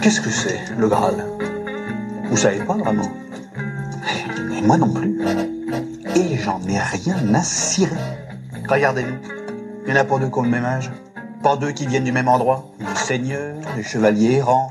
Qu'est-ce que c'est, le Graal? Vous savez pas vraiment? Et moi non plus. Et j'en ai rien à cirer. Regardez-nous. Il y en a pas deux qui ont le même âge. Pas deux qui viennent du même endroit. Des seigneurs, des chevaliers errants,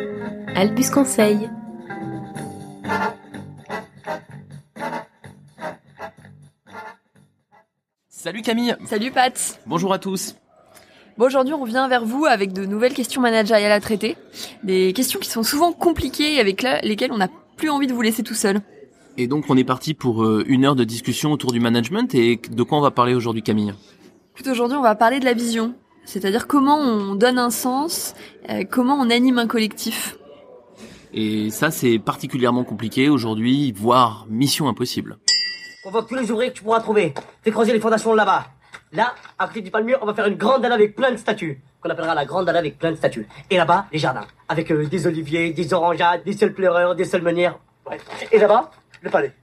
Albus Conseil. Salut Camille, Salut Pat. bonjour à tous. Bon, aujourd'hui, on revient vers vous avec de nouvelles questions managériales à traiter. Des questions qui sont souvent compliquées et avec lesquelles on n'a plus envie de vous laisser tout seul. Et donc on est parti pour euh, une heure de discussion autour du management et de quoi on va parler aujourd'hui Camille? Tout aujourd'hui, on va parler de la vision. C'est-à-dire comment on donne un sens, euh, comment on anime un collectif. Et ça c'est particulièrement compliqué aujourd'hui, voire mission impossible. Convoque tous les ouvriers que tu pourras trouver. Fais creuser les fondations là-bas. Là, à côté du palmier, on va faire une grande dalle avec plein de statues. Qu'on appellera la grande dalle avec plein de statues. Et là-bas, les jardins. Avec euh, des oliviers, des orangeades, des seuls pleureurs, des seuls meunières. Ouais. Et là-bas, le palais.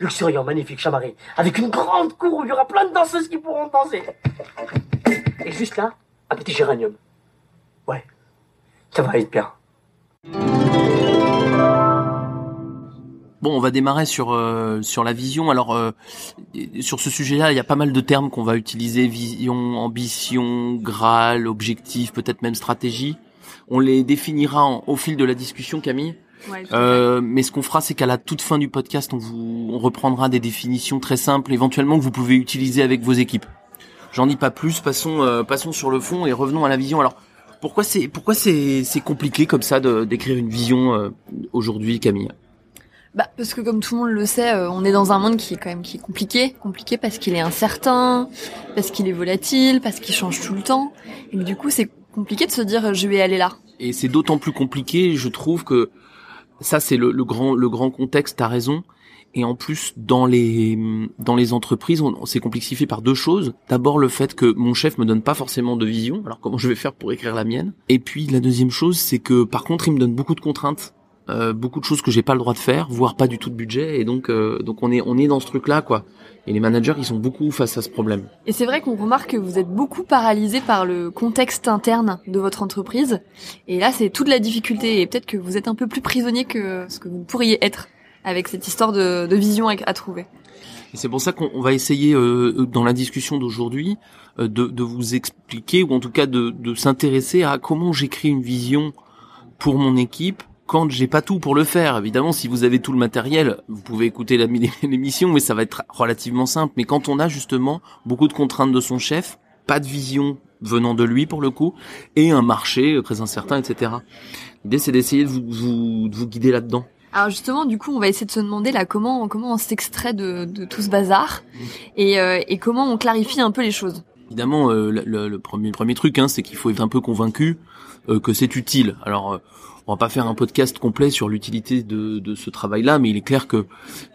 Luxuriant, magnifique, chamarré. Avec une grande cour où il y aura plein de danseuses qui pourront danser. Et juste là, un petit géranium. Ouais. Ça va être bien. Bon, on va démarrer sur euh, sur la vision. Alors euh, sur ce sujet-là, il y a pas mal de termes qu'on va utiliser vision, ambition, Graal, objectif, peut-être même stratégie. On les définira en- au fil de la discussion, Camille. Euh, mais ce qu'on fera, c'est qu'à la toute fin du podcast, on vous on reprendra des définitions très simples, éventuellement que vous pouvez utiliser avec vos équipes. J'en dis pas plus. Passons euh, passons sur le fond et revenons à la vision. Alors pourquoi c'est pourquoi c'est c'est compliqué comme ça de d'écrire une vision euh, aujourd'hui, Camille? Bah, parce que comme tout le monde le sait, euh, on est dans un monde qui est quand même qui est compliqué, compliqué parce qu'il est incertain, parce qu'il est volatile, parce qu'il change tout le temps, et que du coup c'est compliqué de se dire je vais aller là. Et c'est d'autant plus compliqué, je trouve que ça c'est le, le grand le grand contexte. T'as raison. Et en plus, dans les dans les entreprises, on, s'est complexifié par deux choses. D'abord, le fait que mon chef me donne pas forcément de vision. Alors comment je vais faire pour écrire la mienne? Et puis la deuxième chose, c'est que par contre, il me donne beaucoup de contraintes, euh, beaucoup de choses que j'ai pas le droit de faire, voire pas du tout de budget. Et donc euh, donc on est on est dans ce truc là quoi. Et les managers, ils sont beaucoup face à ce problème. Et c'est vrai qu'on remarque que vous êtes beaucoup paralysé par le contexte interne de votre entreprise. Et là, c'est toute la difficulté. Et peut-être que vous êtes un peu plus prisonnier que ce que vous pourriez être avec cette histoire de, de vision à, à trouver. C'est pour ça qu'on on va essayer euh, dans la discussion d'aujourd'hui euh, de, de vous expliquer ou en tout cas de, de s'intéresser à comment j'écris une vision pour mon équipe quand j'ai pas tout pour le faire. Évidemment, si vous avez tout le matériel, vous pouvez écouter l'émission, mais ça va être relativement simple. Mais quand on a justement beaucoup de contraintes de son chef, pas de vision venant de lui pour le coup, et un marché très incertain, etc. L'idée, c'est d'essayer de vous, vous- de vous guider là-dedans. Alors justement, du coup, on va essayer de se demander là comment comment on s'extrait de, de tout ce bazar et, euh, et comment on clarifie un peu les choses. Évidemment, euh, le, le- premier premier truc, hein, c'est qu'il faut être un peu convaincu euh, que c'est utile. Alors, euh, on va pas faire un podcast complet sur l'utilité de, de ce travail-là, mais il est clair que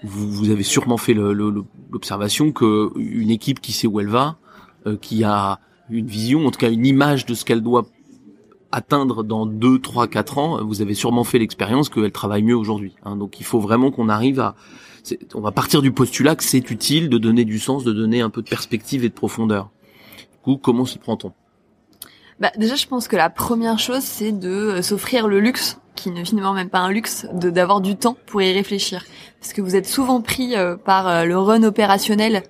vous, vous avez sûrement fait l'observation que une équipe qui sait où elle va, euh, qui a une vision, en tout cas une image de ce qu'elle doit atteindre dans 2, 3, 4 ans, vous avez sûrement fait l'expérience qu'elle travaille mieux aujourd'hui. hein. Donc il faut vraiment qu'on arrive à... On va partir du postulat que c'est utile de donner du sens, de donner un peu de perspective et de profondeur. Du coup, comment s'y prend-on? Bah, déjà, je pense que la première chose, c'est de euh, s'offrir le luxe, qui n'est finalement même pas un luxe, de d'avoir du temps pour y réfléchir. Parce que vous êtes souvent pris euh, par euh, le run opérationnel,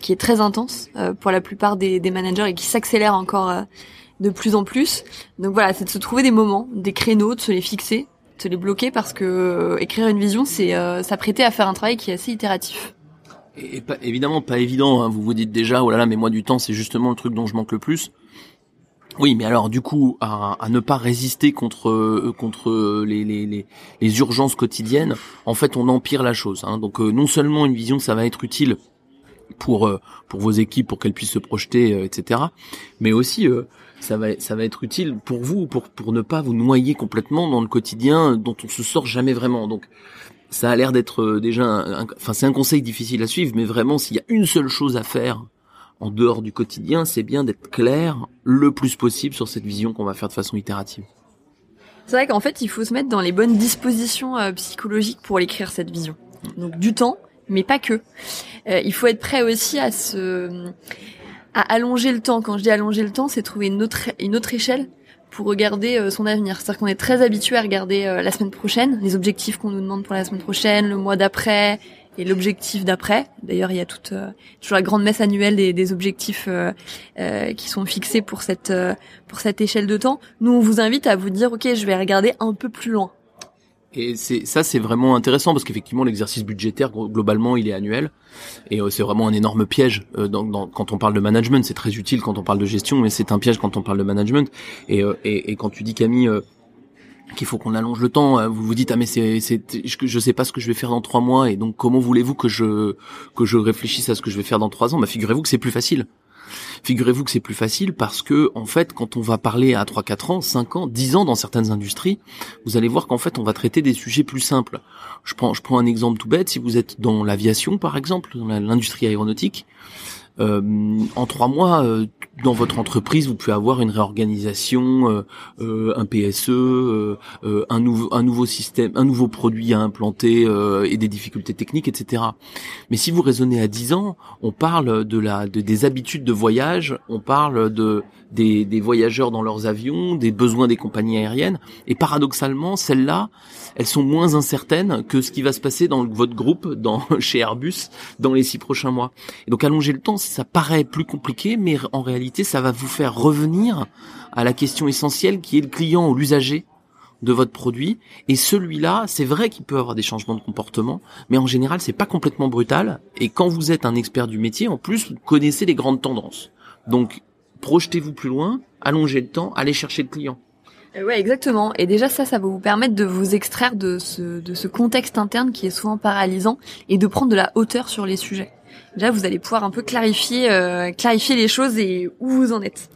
qui est très intense pour la plupart des, des managers et qui s'accélère encore de plus en plus. Donc voilà, c'est de se trouver des moments, des créneaux, de se les fixer, de se les bloquer, parce que euh, écrire une vision, c'est euh, s'apprêter à faire un travail qui est assez itératif. Et pas, évidemment pas évident, hein. vous vous dites déjà, oh là là, mais moi du temps, c'est justement le truc dont je manque le plus. Oui, mais alors du coup, à, à ne pas résister contre euh, contre les, les, les, les, urgences quotidiennes, en fait, on empire la chose. Hein. Donc euh, non seulement une vision, ça va être utile pour euh, pour vos équipes, pour qu'elles puissent se projeter, etc. Mais aussi, ça va ça va être utile pour vous, pour pour ne pas vous noyer complètement dans le quotidien dont on se sort jamais vraiment. Donc ça a l'air d'être déjà, enfin c'est un conseil difficile à suivre, mais vraiment s'il y a une seule chose à faire en dehors du quotidien, c'est bien d'être clair le plus possible sur cette vision qu'on va faire de façon itérative. C'est vrai qu'en fait, il faut se mettre dans les bonnes dispositions euh, psychologiques pour l'écrire cette vision. Donc du temps, mais pas que. Euh, il faut être prêt aussi à se à allonger le temps. Quand je dis allonger le temps, c'est trouver une autre une autre échelle pour regarder euh, son avenir. C'est-à-dire qu'on est très habitué à regarder la semaine prochaine, les objectifs qu'on nous demande pour la semaine prochaine, le mois d'après, et l'objectif d'après. D'ailleurs, il y a toute euh, toujours la grande messe annuelle des, des objectifs euh, euh, qui sont fixés pour cette pour cette échelle de temps. Nous, on vous invite à vous dire, ok, je vais regarder un peu plus loin. Et c'est ça, c'est vraiment intéressant parce qu'effectivement, l'exercice budgétaire globalement, il est annuel, et c'est vraiment un énorme piège. dans, quand on parle de management, c'est très utile quand on parle de gestion, mais c'est un piège quand on parle de management. Et, et, et quand tu dis Camille, qu'il faut qu'on allonge le temps. Euh, vous vous dites ah mais c'est c'est je sais pas ce que je vais faire dans trois mois et donc comment voulez-vous que je que je réfléchisse à ce que je vais faire dans trois ans? Bah figurez-vous que c'est plus facile. Figurez-vous que c'est plus facile parce que en fait quand on va parler à 3 4 ans, 5 ans, 10 ans dans certaines industries, vous allez voir qu'en fait on va traiter des sujets plus simples. Je prends je prends un exemple tout bête, si vous êtes dans l'aviation par exemple, dans l'industrie aéronautique, euh, en trois mois, euh, dans votre entreprise, vous pouvez avoir une réorganisation, euh, un PSE, un nouveau un nouveau système, un nouveau produit à implanter et des difficultés techniques, etc. Mais si vous raisonnez à 10 ans, on parle de la de, des habitudes de voyage, on parle de des, des voyageurs dans leurs avions, des besoins des compagnies aériennes, et paradoxalement, celles-là, elles sont moins incertaines que ce qui va se passer dans votre groupe, dans chez Airbus, dans les six prochains mois. Et donc allonger le temps, ça paraît plus compliqué, mais en réalité, ça va vous faire revenir à la question essentielle qui est le client ou l'usager de votre produit. Et celui-là, c'est vrai qu'il peut avoir des changements de comportement, mais en général, c'est pas complètement brutal. Et quand vous êtes un expert du métier, en plus, vous connaissez les grandes tendances. Donc, projetez-vous plus loin, allongez le temps, allez chercher le client. Euh, ouais, exactement. Et déjà ça, ça va vous permettre de vous extraire de ce, de ce contexte interne qui est souvent paralysant et de prendre de la hauteur sur les sujets. Déjà, vous allez pouvoir un peu clarifier, euh, clarifier les choses et où vous en êtes.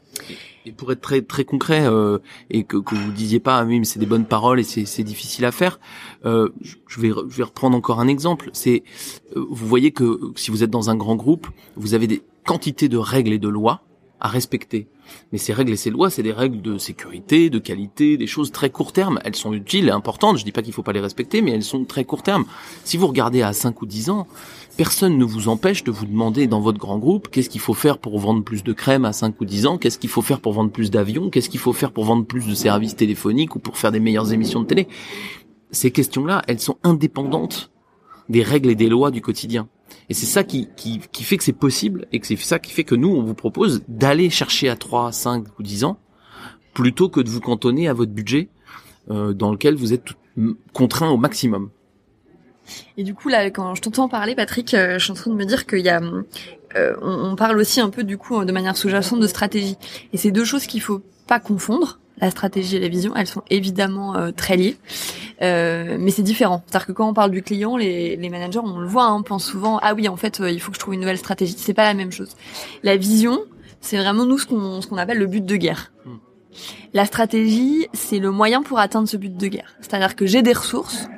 Et pour être très très concret euh, et que, que vous disiez pas, ah oui, mais c'est des bonnes paroles et c'est difficile à faire. Euh, je vais je vais reprendre encore un exemple. C'est euh, vous voyez que si vous êtes dans un grand groupe, vous avez des quantités de règles et de lois à respecter. Mais ces règles et ces lois, c'est des règles de sécurité, de qualité, des choses très court terme. Elles sont utiles et importantes. Je dis pas qu'il faut pas les respecter, mais elles sont très court terme. Si vous regardez à 5 ou 10 ans, personne ne vous empêche de vous demander dans votre grand groupe qu'est-ce qu'il faut faire pour vendre plus de crème à 5 ou 10 ans, qu'est-ce qu'il faut faire pour vendre plus d'avions, qu'est-ce qu'il faut faire pour vendre plus de services téléphoniques ou pour faire des meilleures émissions de télé? Ces questions-là, elles sont indépendantes des règles et des lois du quotidien. Et c'est ça qui, qui, fait que c'est possible et que c'est ça qui fait que nous, on vous propose d'aller chercher à 3, 5 ou 10 ans plutôt que de vous cantonner à votre budget euh, dans lequel vous êtes contraint au maximum. Et du coup, là, quand je t'entends parler, Patrick, euh, je suis en train de me dire qu'il y a, euh, on, on, parle aussi un peu du coup de manière sous-jacente de stratégie. Et c'est deux choses qu'il faut pas confondre la stratégie et la vision, elles sont évidemment euh, très liées, euh, mais c'est différent. C'est-à-dire que quand on parle du client, les, les managers, on le voit, hein, on pense souvent ah oui, en fait, euh, il faut que je trouve une nouvelle stratégie. C'est pas la même chose. La vision, c'est vraiment nous ce qu'on ce qu'on appelle le but de guerre. Hmm. La stratégie, c'est le moyen pour atteindre ce but de guerre. C'est-à-dire que j'ai des ressources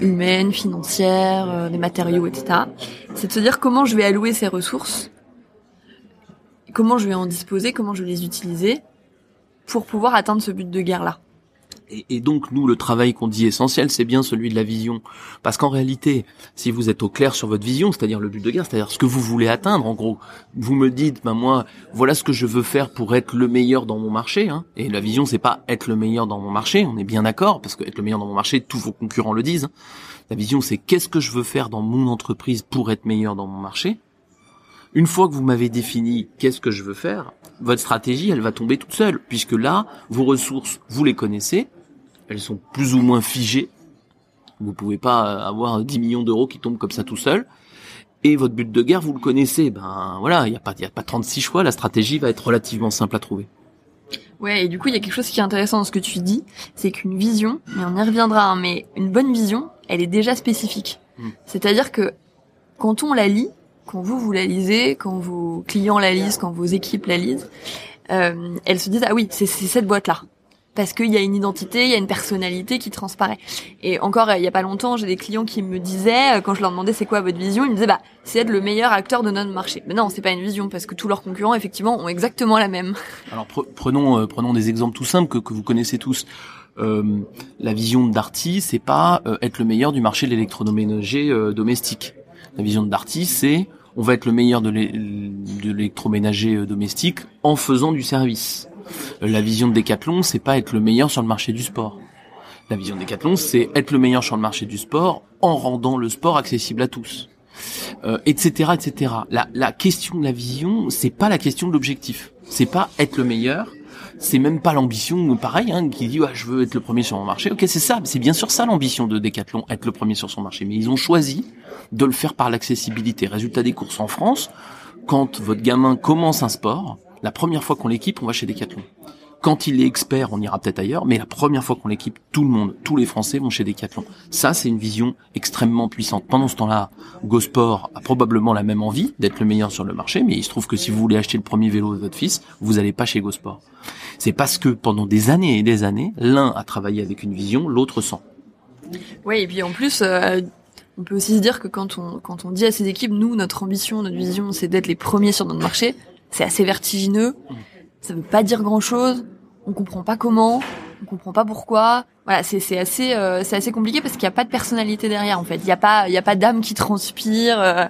humaines, financières, des matériaux, etc. C'est de se dire comment je vais allouer ces ressources, comment je vais en disposer, comment je vais les utiliser pour pouvoir atteindre ce but de guerre-là. Et, donc nous, le travail qu'on dit essentiel, c'est bien celui de la vision. Parce qu'en réalité, si vous êtes au clair sur votre vision, c'est-à-dire le but de guerre, c'est-à-dire ce que vous voulez atteindre, en gros, vous me dites, ben moi, voilà ce que je veux faire pour être le meilleur dans mon marché. Hein. Et la vision, c'est pas être le meilleur dans mon marché, on est bien d'accord, parce que être le meilleur dans mon marché, tous vos concurrents le disent. La vision, c'est qu'est-ce que je veux faire dans mon entreprise pour être meilleur dans mon marché. Une fois que vous m'avez défini qu'est-ce que je veux faire, votre stratégie, elle va tomber toute seule, puisque là, vos ressources, vous les connaissez, elles sont plus ou moins figées. Vous pouvez pas avoir 10 millions d'euros qui tombent comme ça tout seul. Et votre but de guerre, vous le connaissez. Ben voilà, il n'y a pas, y a pas 36 choix. La stratégie va être relativement simple à trouver. Ouais, et du coup, il y a quelque chose qui est intéressant dans ce que tu dis, c'est qu'une vision, mais on y reviendra, hein, mais une bonne vision, elle est déjà spécifique. Mm. C'est-à-dire que quand on la lit, quand vous vous la lisez, quand vos clients la lisent, quand vos équipes la lisent, euh, elles se disent ah oui, c'est cette boîte là. Parce qu'il y a une identité, il y a une personnalité qui transparaît. Et encore, il y a pas longtemps, j'ai des clients qui me disaient, euh, quand je leur demandais c'est quoi votre vision, ils me disaient bah c'est être le meilleur acteur de notre marché. Mais non, c'est pas une vision parce que tous leurs concurrents effectivement ont exactement la même. Alors pre- prenons euh, prenons des exemples tout simples que, que vous connaissez tous. Euh, la vision Darty, c'est pas euh, être le meilleur du marché de l'électroménager euh, domestique. La vision de Darty, c'est on va être le meilleur de l'é- de l'électroménager euh, domestique en faisant du service. Euh, La vision de Decathlon, c'est pas être le meilleur sur le marché du sport. La vision de Decathlon, c'est être le meilleur sur le marché du sport en rendant le sport accessible à tous, euh, etc., etc. La, la question de la vision, c'est pas la question de l'objectif. C'est pas être le meilleur. C'est même pas l'ambition, pareil, hein, qui dit ouais, je veux être le premier sur mon marché. Ok, c'est ça, c'est bien sûr ça l'ambition de Decathlon, être le premier sur son marché. Mais ils ont choisi de le faire par l'accessibilité. Résultat des courses en France, quand votre gamin commence un sport, la première fois qu'on l'équipe, on va chez Decathlon. Quand il est expert, on ira peut-être ailleurs, mais la première fois qu'on l'équipe, tout le monde, tous les Français vont chez Decathlon. Ça, c'est une vision extrêmement puissante. Pendant ce temps-là, GoSport a probablement la même envie d'être le meilleur sur le marché, mais il se trouve que si vous voulez acheter le premier vélo de votre fils, vous n'allez pas chez GoSport. C'est parce que pendant des années et des années, l'un a travaillé avec une vision, l'autre sans. Ouais, et puis en plus, euh, on peut aussi se dire que quand on quand on dit à ces équipes, nous, notre ambition, notre vision, c'est d'être les premiers sur notre marché, c'est assez vertigineux. Ça veut pas dire grand chose. On comprend pas comment, on comprend pas pourquoi. Voilà, c'est c'est assez euh, c'est assez compliqué parce qu'il y a pas de personnalité derrière en fait. Il y a pas il y a pas d'âme qui transpire euh,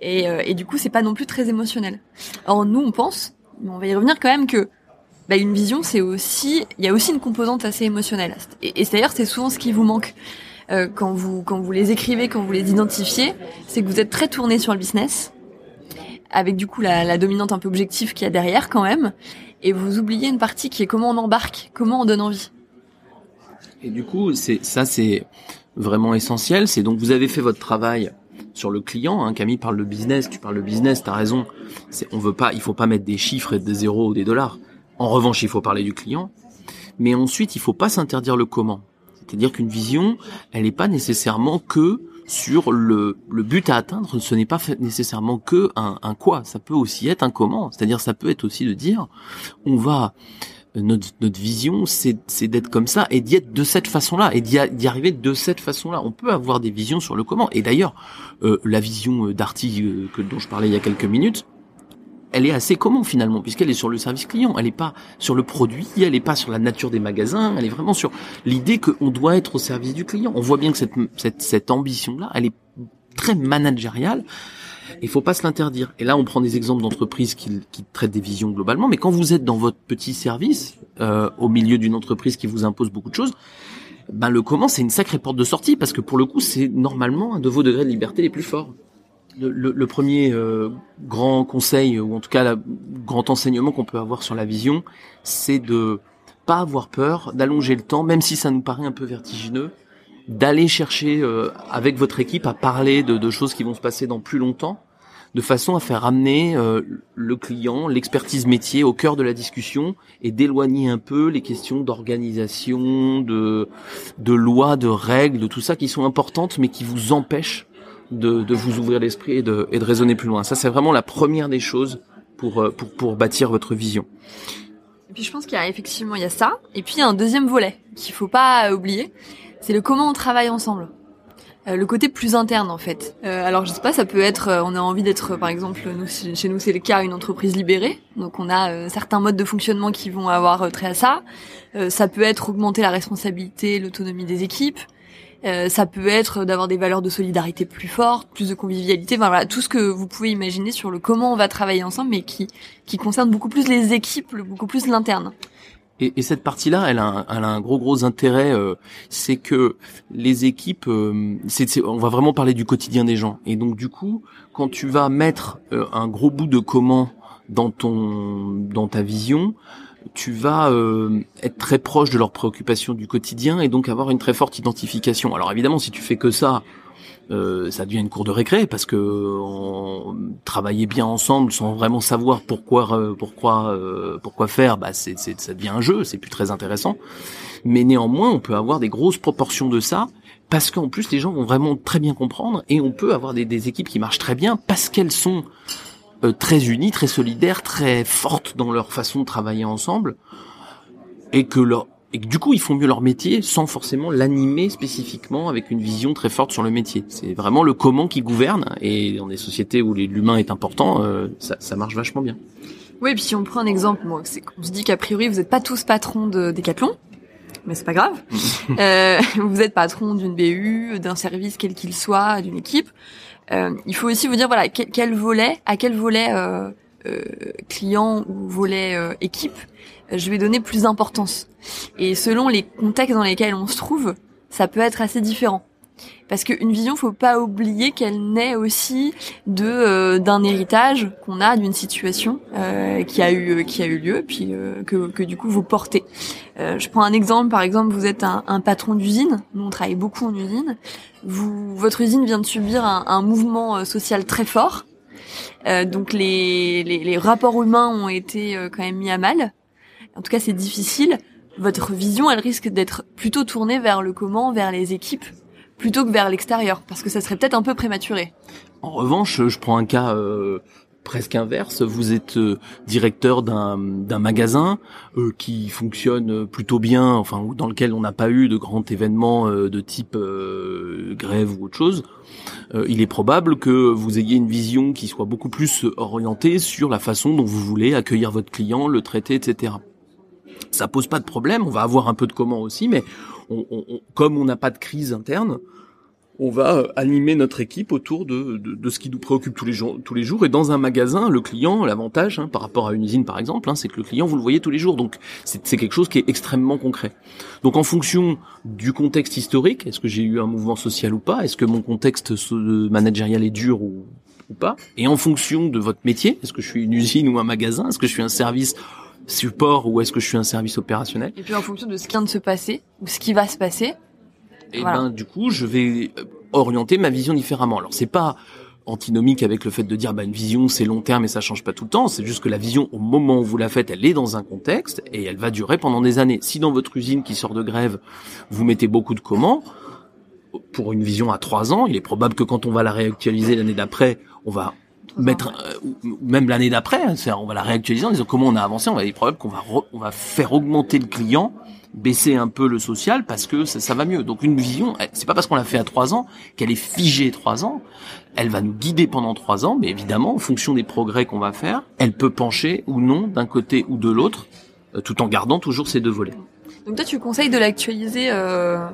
et euh, et du coup c'est pas non plus très émotionnel. Alors nous on pense, mais on va y revenir quand même que bah, une vision c'est aussi il y a aussi une composante assez émotionnelle. Et, d'ailleurs c'est souvent ce qui vous manque euh, quand vous quand vous les écrivez, quand vous les identifiez, c'est que vous êtes très tourné sur le business, avec du coup la, la dominante un peu objective qu'il y a derrière quand même, et vous oubliez une partie qui est comment on embarque, comment on donne envie. Et du coup, c'est ça, c'est vraiment essentiel. C'est donc vous avez fait votre travail sur le client. Hein. Camille parle de business, tu parles de business, t'as raison. On veut pas, il faut pas mettre des chiffres et des zéros ou des dollars. En revanche, il faut parler du client. Mais ensuite, il faut pas s'interdire le comment. C'est-à-dire qu'une vision, elle n'est pas nécessairement que sur le, le but à atteindre, ce n'est pas nécessairement que un, quoi, ça peut aussi être un comment. C'est-à-dire ça peut être aussi de dire, on va notre, notre vision, c'est d'être comme ça et d'y être de cette façon-là et d'y arriver de cette façon-là. On peut avoir des visions sur le comment. Et d'ailleurs, euh, la vision euh, d'Arty euh, que dont je parlais il y a quelques minutes, elle est assez comment finalement, puisqu'elle est sur le service client. Elle n'est pas sur le produit, elle n'est pas sur la nature des magasins. Elle est vraiment sur l'idée qu'on doit être au service du client. On voit bien que cette cette, cette ambition-là, elle est très managériale. Il faut pas se l'interdire. Et là, on prend des exemples d'entreprises qui, qui traitent des visions globalement. Mais quand vous êtes dans votre petit service, euh, au milieu d'une entreprise qui vous impose beaucoup de choses, ben le comment, c'est une sacrée porte de sortie parce que pour le coup, c'est normalement un de vos degrés de liberté les plus forts. Le, premier euh, grand conseil, ou en tout cas le grand enseignement qu'on peut avoir sur la vision, c'est de pas avoir peur, d'allonger le temps, même si ça nous paraît un peu vertigineux, d'aller chercher euh, avec votre équipe à parler de, choses qui vont se passer dans plus longtemps, de façon à faire amener euh, le client, l'expertise métier au cœur de la discussion et d'éloigner un peu les questions d'organisation, de, de lois, de règles, de tout ça qui sont importantes mais qui vous empêchent de, de vous ouvrir l'esprit et de, et de raisonner plus loin. Ça, c'est vraiment la première des choses pour, euh, pour, pour bâtir votre vision. Et puis je pense qu'il y a effectivement il y a ça, et puis il y a un deuxième volet qu'il faut pas euh, oublier, c'est le comment on travaille ensemble. Euh, le côté plus interne en fait. Euh, alors je sais pas, ça peut être, euh, on a envie d'être, par exemple, nous, chez nous c'est le cas, une entreprise libérée, donc on a certains modes de fonctionnement qui vont avoir trait à ça. Ça peut être augmenter la responsabilité, l'autonomie des équipes. Euh, ça peut être d'avoir des valeurs de solidarité plus fortes, plus de convivialité, voilà, tout ce que vous pouvez imaginer sur le comment on va travailler ensemble, mais qui qui concerne beaucoup plus les équipes, beaucoup plus l'interne. Et, et cette partie-là, elle elle a un gros gros intérêt, euh, c'est que les équipes, euh, c'est, c'est- on va vraiment parler du quotidien des gens. Et donc du coup, quand tu vas mettre euh, un gros bout de comment dans ton dans ta vision, tu vas euh, être très proche de leurs préoccupations du quotidien et donc avoir une très forte identification. Alors évidemment, si tu fais que ça, euh, ça devient une cour de récré parce que on travailler bien ensemble sans vraiment savoir pourquoi euh, pourquoi euh, pourquoi faire bah c'est c'est ça devient un jeu c'est plus très intéressant mais néanmoins on peut avoir des grosses proportions de ça parce qu'en plus les gens vont vraiment très bien comprendre et on peut avoir des, équipes qui marchent très bien parce qu'elles sont euh, très unies très solidaires très fortes dans leur façon de travailler ensemble et que leur et que du coup ils font mieux leur métier sans forcément l'animer spécifiquement avec une vision très forte sur le métier. C'est vraiment le comment qui gouverne et dans des sociétés où l'humain est important, euh, ça, ça, marche vachement bien. Oui, et puis si on prend un exemple, bon, c'est qu'on se dit qu'a priori vous n'êtes pas tous patrons de Decathlon, mais c'est pas grave. euh, vous êtes patron d'une BU, d'un service quel qu'il soit, d'une équipe. Euh, il faut aussi vous dire voilà quel, volet, à quel volet euh, euh client ou volet équipe je vais donner plus d'importance. Et selon les contextes dans lesquels on se trouve, ça peut être assez différent. Parce qu'une vision, faut pas oublier qu'elle naît aussi de euh, d'un héritage qu'on a d'une situation euh, qui a eu qui a eu lieu, puis euh, que, que du coup vous portez. Euh, je prends un exemple, par exemple, vous êtes un, un patron d'usine, nous on travaille beaucoup en usine. Vous, votre usine vient de subir un, un mouvement social très fort, donc les, les, les rapports humains ont été quand même mis à mal. En tout cas c'est difficile, votre vision elle risque d'être plutôt tournée vers le comment, vers les équipes, plutôt que vers l'extérieur, parce que ça serait peut-être un peu prématuré. En revanche, je prends un cas euh, presque inverse. Vous êtes euh, directeur d'un magasin euh, qui fonctionne plutôt bien, enfin dans lequel on n'a pas eu de grand événement de type grève ou autre chose. il est probable que vous ayez une vision qui soit beaucoup plus orientée sur la façon dont vous voulez accueillir votre client, le traiter, etc ça pose pas de problème. On va avoir un peu de comment aussi, mais on, on, comme on n'a pas de crise interne, on va euh, animer notre équipe autour de, de, de, ce qui nous préoccupe tous les jours. Tous les jours. Et dans un magasin, le client, l'avantage hein, par rapport à une usine par exemple, hein, c'est que le client vous le voyez tous les jours. Donc c'est quelque chose qui est extrêmement concret. Donc en fonction du contexte historique, est-ce que j'ai eu un mouvement social ou pas? Est-ce que mon contexte managérial est dur ou, ou pas? Et en fonction de votre métier, est-ce que je suis une usine ou un magasin? Est-ce que je suis un service support ou est-ce que je suis un service opérationnel Et puis en fonction de ce qui vient de se passer ou ce qui va se passer. Et ben du coup, je vais euh, orienter ma vision différemment. Alors c'est pas antinomique avec le fait de dire bah une vision c'est long terme et ça change pas tout le temps, c'est juste que la vision au moment où vous la faites, elle est dans un contexte et elle va durer pendant des années. Si dans votre usine qui sort de grève, vous mettez beaucoup de comment pour une vision à trois ans, il est probable que quand on va la réactualiser l'année d'après, on va mettre euh, même l'année d'après, hein, on va la réactualiser en disant comment on a avancé. On va être probable qu'on va on va faire augmenter le client, baisser un peu le social parce que ça, ça va mieux. Donc une vision, c'est pas parce qu'on l'a fait à trois ans qu'elle est figée trois ans. Elle va nous guider pendant trois ans, mais évidemment en fonction des progrès qu'on va faire, elle peut pencher ou non d'un côté ou de l'autre, euh, tout en gardant toujours ces deux volets. Donc toi tu conseilles de l'actualiser euh...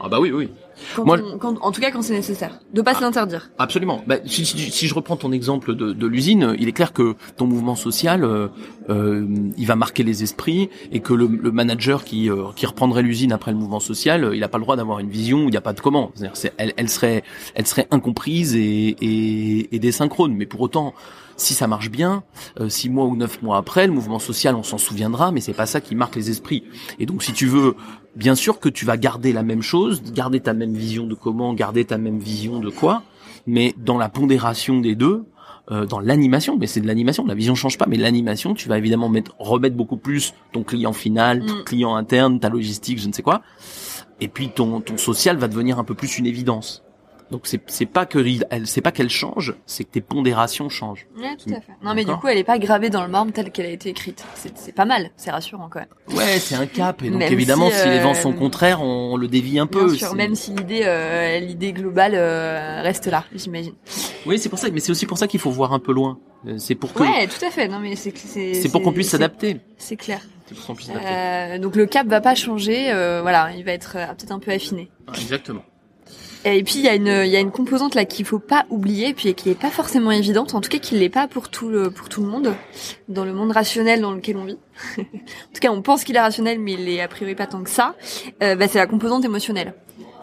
Ah bah oui oui. Quand Moi, quand, en tout cas quand c'est nécessaire, de pas ah, l'interdire. Absolument. Bah, si, si, si, je reprends ton exemple de, de l'usine, il est clair que ton mouvement social, euh, euh, il va marquer les esprits et que le, le manager qui, euh, qui reprendrait l'usine après le mouvement social, il n'a pas le droit d'avoir une vision où il n'y a pas de comment. C'est, elle, elle serait, elle serait incomprise et, et, et désynchrone. Mais pour autant, si ça marche bien, euh, six mois ou neuf mois après, le mouvement social, on s'en souviendra, mais c'est pas ça qui marque les esprits. Et donc, si tu veux, bien sûr que tu vas garder la même chose, garder ta même vision de comment, garder ta même vision de quoi, mais dans la pondération des deux, euh, dans l'animation, mais c'est de l'animation, la vision change pas, mais l'animation, tu vas évidemment mettre, remettre beaucoup plus ton client final, ton mm. client interne, ta logistique, je ne sais quoi, et puis ton, ton social va devenir un peu plus une évidence. Donc c'est c'est pas que elle c'est pas qu'elle change, c'est que tes pondérations changent. Ouais, tout à fait. Non mais du coup, elle est pas gravée dans le marbre telle qu'elle a été écrite. C'est c'est pas mal, c'est rassurant quand même. Ouais, c'est un cap et donc évidemment si, les vents sont euh, contraires, on, le dévie un peu. Bien sûr, même si l'idée euh, l'idée globale euh, reste là, j'imagine. Oui, c'est pour ça mais c'est aussi pour ça qu'il faut voir un peu loin. C'est pour que Ouais, tout à fait. Non mais c'est c'est c'est pour qu'on puisse s'adapter. C'est clair. Euh, donc le cap va pas changer, voilà, il va être peut-être un peu affiné. Exactement. Et puis il y a une il y a une composante là qu'il faut pas oublier puis qui est pas forcément évidente en tout cas qui l'est pas pour tout le pour tout le monde dans le monde rationnel dans lequel on vit. en tout cas, on pense qu'il est rationnel mais il est a priori pas tant que ça. Euh, bah, c'est la composante émotionnelle.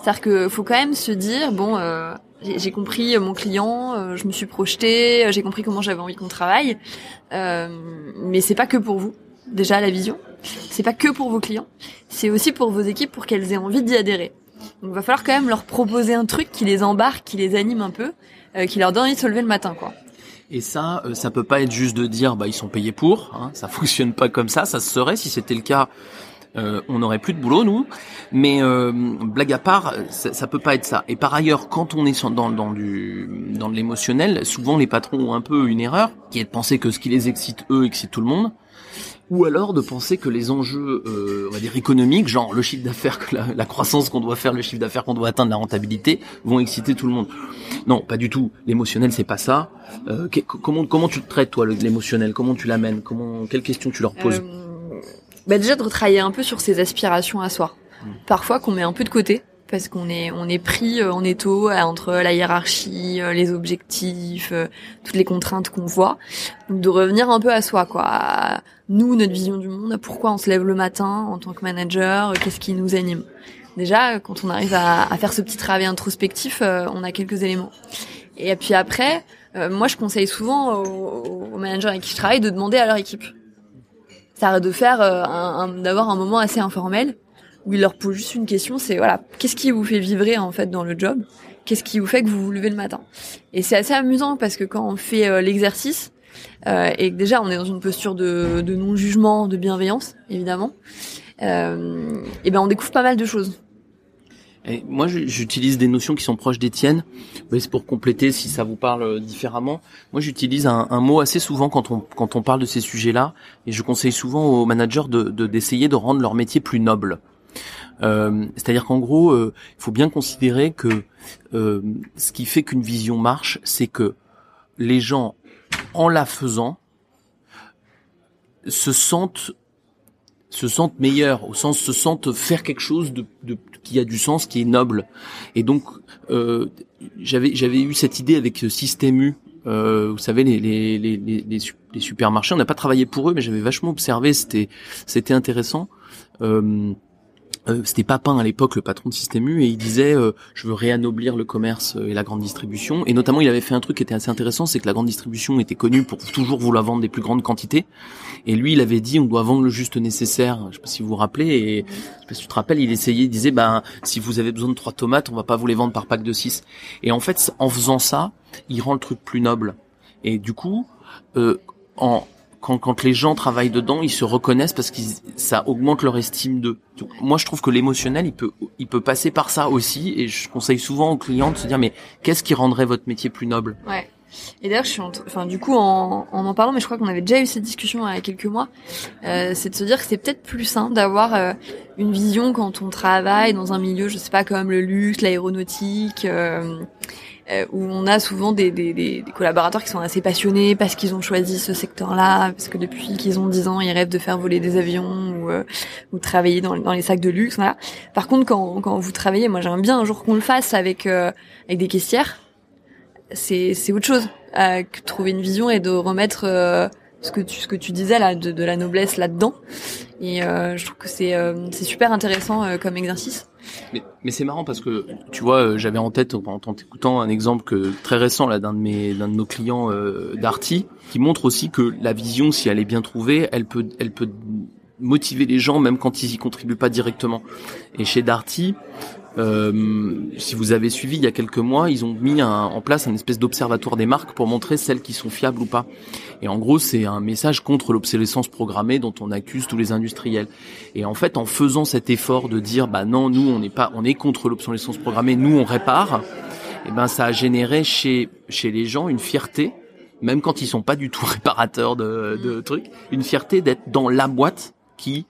C'est-à-dire que faut quand même se dire bon euh, j'ai compris mon client, euh, je me suis projeté, j'ai compris comment j'avais envie qu'on travaille, euh, mais c'est pas que pour vous. Déjà la vision, c'est pas que pour vos clients, c'est aussi pour vos équipes pour qu'elles aient envie d'y adhérer. Donc va falloir quand même leur proposer un truc qui les embarque, qui les anime un peu, euh, qui leur donne envie de se lever le matin, quoi. Et ça, euh, ça peut pas être juste de dire bah ils sont payés pour. Hein, ça fonctionne pas comme ça. Ça se serait si c'était le cas. Euh, on n'aurait plus de boulot nous, mais euh, blague à part, ça, ça peut pas être ça. Et par ailleurs, quand on est dans, dans du dans de l'émotionnel, souvent les patrons ont un peu une erreur, qui est de penser que ce qui les excite eux excite tout le monde, ou alors de penser que les enjeux, euh, on va dire économiques, genre le chiffre d'affaires, la, la croissance qu'on doit faire, le chiffre d'affaires qu'on doit atteindre, la rentabilité, vont exciter tout le monde. Non, pas du tout. L'émotionnel, c'est pas ça. Euh, que- comment comment tu te traites toi l'émotionnel? Comment tu l'amènes? Comment quelles questions tu leur poses? Euh, bah déjà de retravailler un peu sur ses aspirations à soi. Parfois qu'on met un peu de côté parce qu'on est on est pris euh, en étau euh, entre la hiérarchie, euh, les objectifs, euh, toutes les contraintes qu'on voit. Donc de revenir un peu à soi quoi. Nous notre vision du monde, pourquoi on se lève le matin en tant que manager, euh, qu'est-ce qui nous anime. Déjà quand on arrive à, à faire ce petit travail introspectif, euh, on a quelques éléments. Et puis après, euh, moi je conseille souvent aux, aux managers avec qui je travaille de demander à leur équipe ça de faire euh, d'avoir un moment assez informel où il leur pose juste une question c'est voilà qu'est-ce qui vous fait vibrer en fait dans le job? Qu'est-ce qui vous fait que vous vous levez le matin? Et c'est assez amusant parce que quand on fait euh, l'exercice euh, et que déjà on est dans une posture de, de non jugement de bienveillance évidemment euh, et ben on découvre pas mal de choses Et moi, j'utilise des notions qui sont proches des tiennes. C'est pour compléter si ça vous parle euh, différemment. Moi, j'utilise un, un mot assez souvent quand on quand on parle de ces sujets-là, et je conseille souvent aux managers de de- d'essayer de, rendre leur métier plus noble. Euh, C'est-à-dire qu'en gros, euh, il faut bien considérer que euh, ce qui fait qu'une vision marche, c'est que les gens, en la faisant, se sentent se sentent meilleurs, au sens se sentent faire quelque chose de, de qui a du sens, qui est noble. Et donc euh, j'avais j'avais eu cette idée avec Système U. Euh, vous savez les les les les, les su- les supermarchés. On n'a pas travaillé pour eux, mais j'avais vachement observé. C'était c'était intéressant. Euh, euh, c'était Papin à l'époque le patron de Système U et il disait euh, je veux réanoblir le commerce euh, et la grande distribution et notamment il avait fait un truc qui était assez intéressant c'est que la grande distribution était connue pour toujours vouloir vendre des plus grandes quantités. Et lui il avait dit on doit vendre le juste nécessaire je sais pas si vous vous rappelez et je sais pas si tu te rappelles il essayait il disait ben si vous avez besoin de trois tomates on va pas vous les vendre par pack de 6 et en fait en faisant ça il rend le truc plus noble. Et du coup euh, en quand, quand les gens travaillent dedans, ils se reconnaissent parce que ça augmente leur estime d'eux. Moi, je trouve que l'émotionnel, il peut, il peut passer par ça aussi. Et je conseille souvent aux clients de se dire, mais qu'est-ce qui rendrait votre métier plus noble? Ouais. Et d'ailleurs, je suis, en enfin, du coup, en, en en parlant, mais je crois qu'on avait déjà eu cette discussion il y a quelques mois, euh, c'est de se dire que c'est peut-être plus sain d'avoir euh, une vision quand on travaille dans un milieu, je sais pas, comme le luxe, l'aéronautique, euh, euh, où on a souvent des, des, des, collaborateurs qui sont assez passionnés parce qu'ils ont choisi ce secteur-là, parce que depuis qu'ils ont 10 ans, ils rêvent de faire voler des avions ou, euh, ou travailler dans, les sacs de luxe. Voilà. Par contre, quand, quand vous travaillez, moi j'aimerais bien un jour qu'on le fasse avec, euh, avec des caissières c'est c'est autre chose euh, que de trouver une vision et de remettre euh, ce que tu ce que tu disais là de, de la noblesse là-dedans et euh, je trouve que c'est euh, c'est super intéressant euh, comme exercice Mais, mais c'est marrant parce que tu vois, euh, j'avais en tête en t'écoutant un exemple que très récent là d'un de mes d'un de nos clients euh, d'Arty qui montre aussi que la vision, si elle est bien trouvée, elle peut elle peut motiver les gens même quand ils y contribuent pas directement. Et chez Darty, euh, si vous avez suivi il y a quelques mois, ils ont mis un- en place un espèce d'observatoire des marques pour montrer celles qui sont fiables ou pas. Et en gros, c'est un message contre l'obsolescence programmée dont on accuse tous les industriels. Et en fait, en faisant cet effort de dire, bah non, nous on n'est pas, on est contre l'obsolescence programmée, nous on répare, et ben ça a généré chez chez les gens une fierté, même quand ils sont pas du tout réparateurs de, de trucs, une fierté d'être dans la boîte qui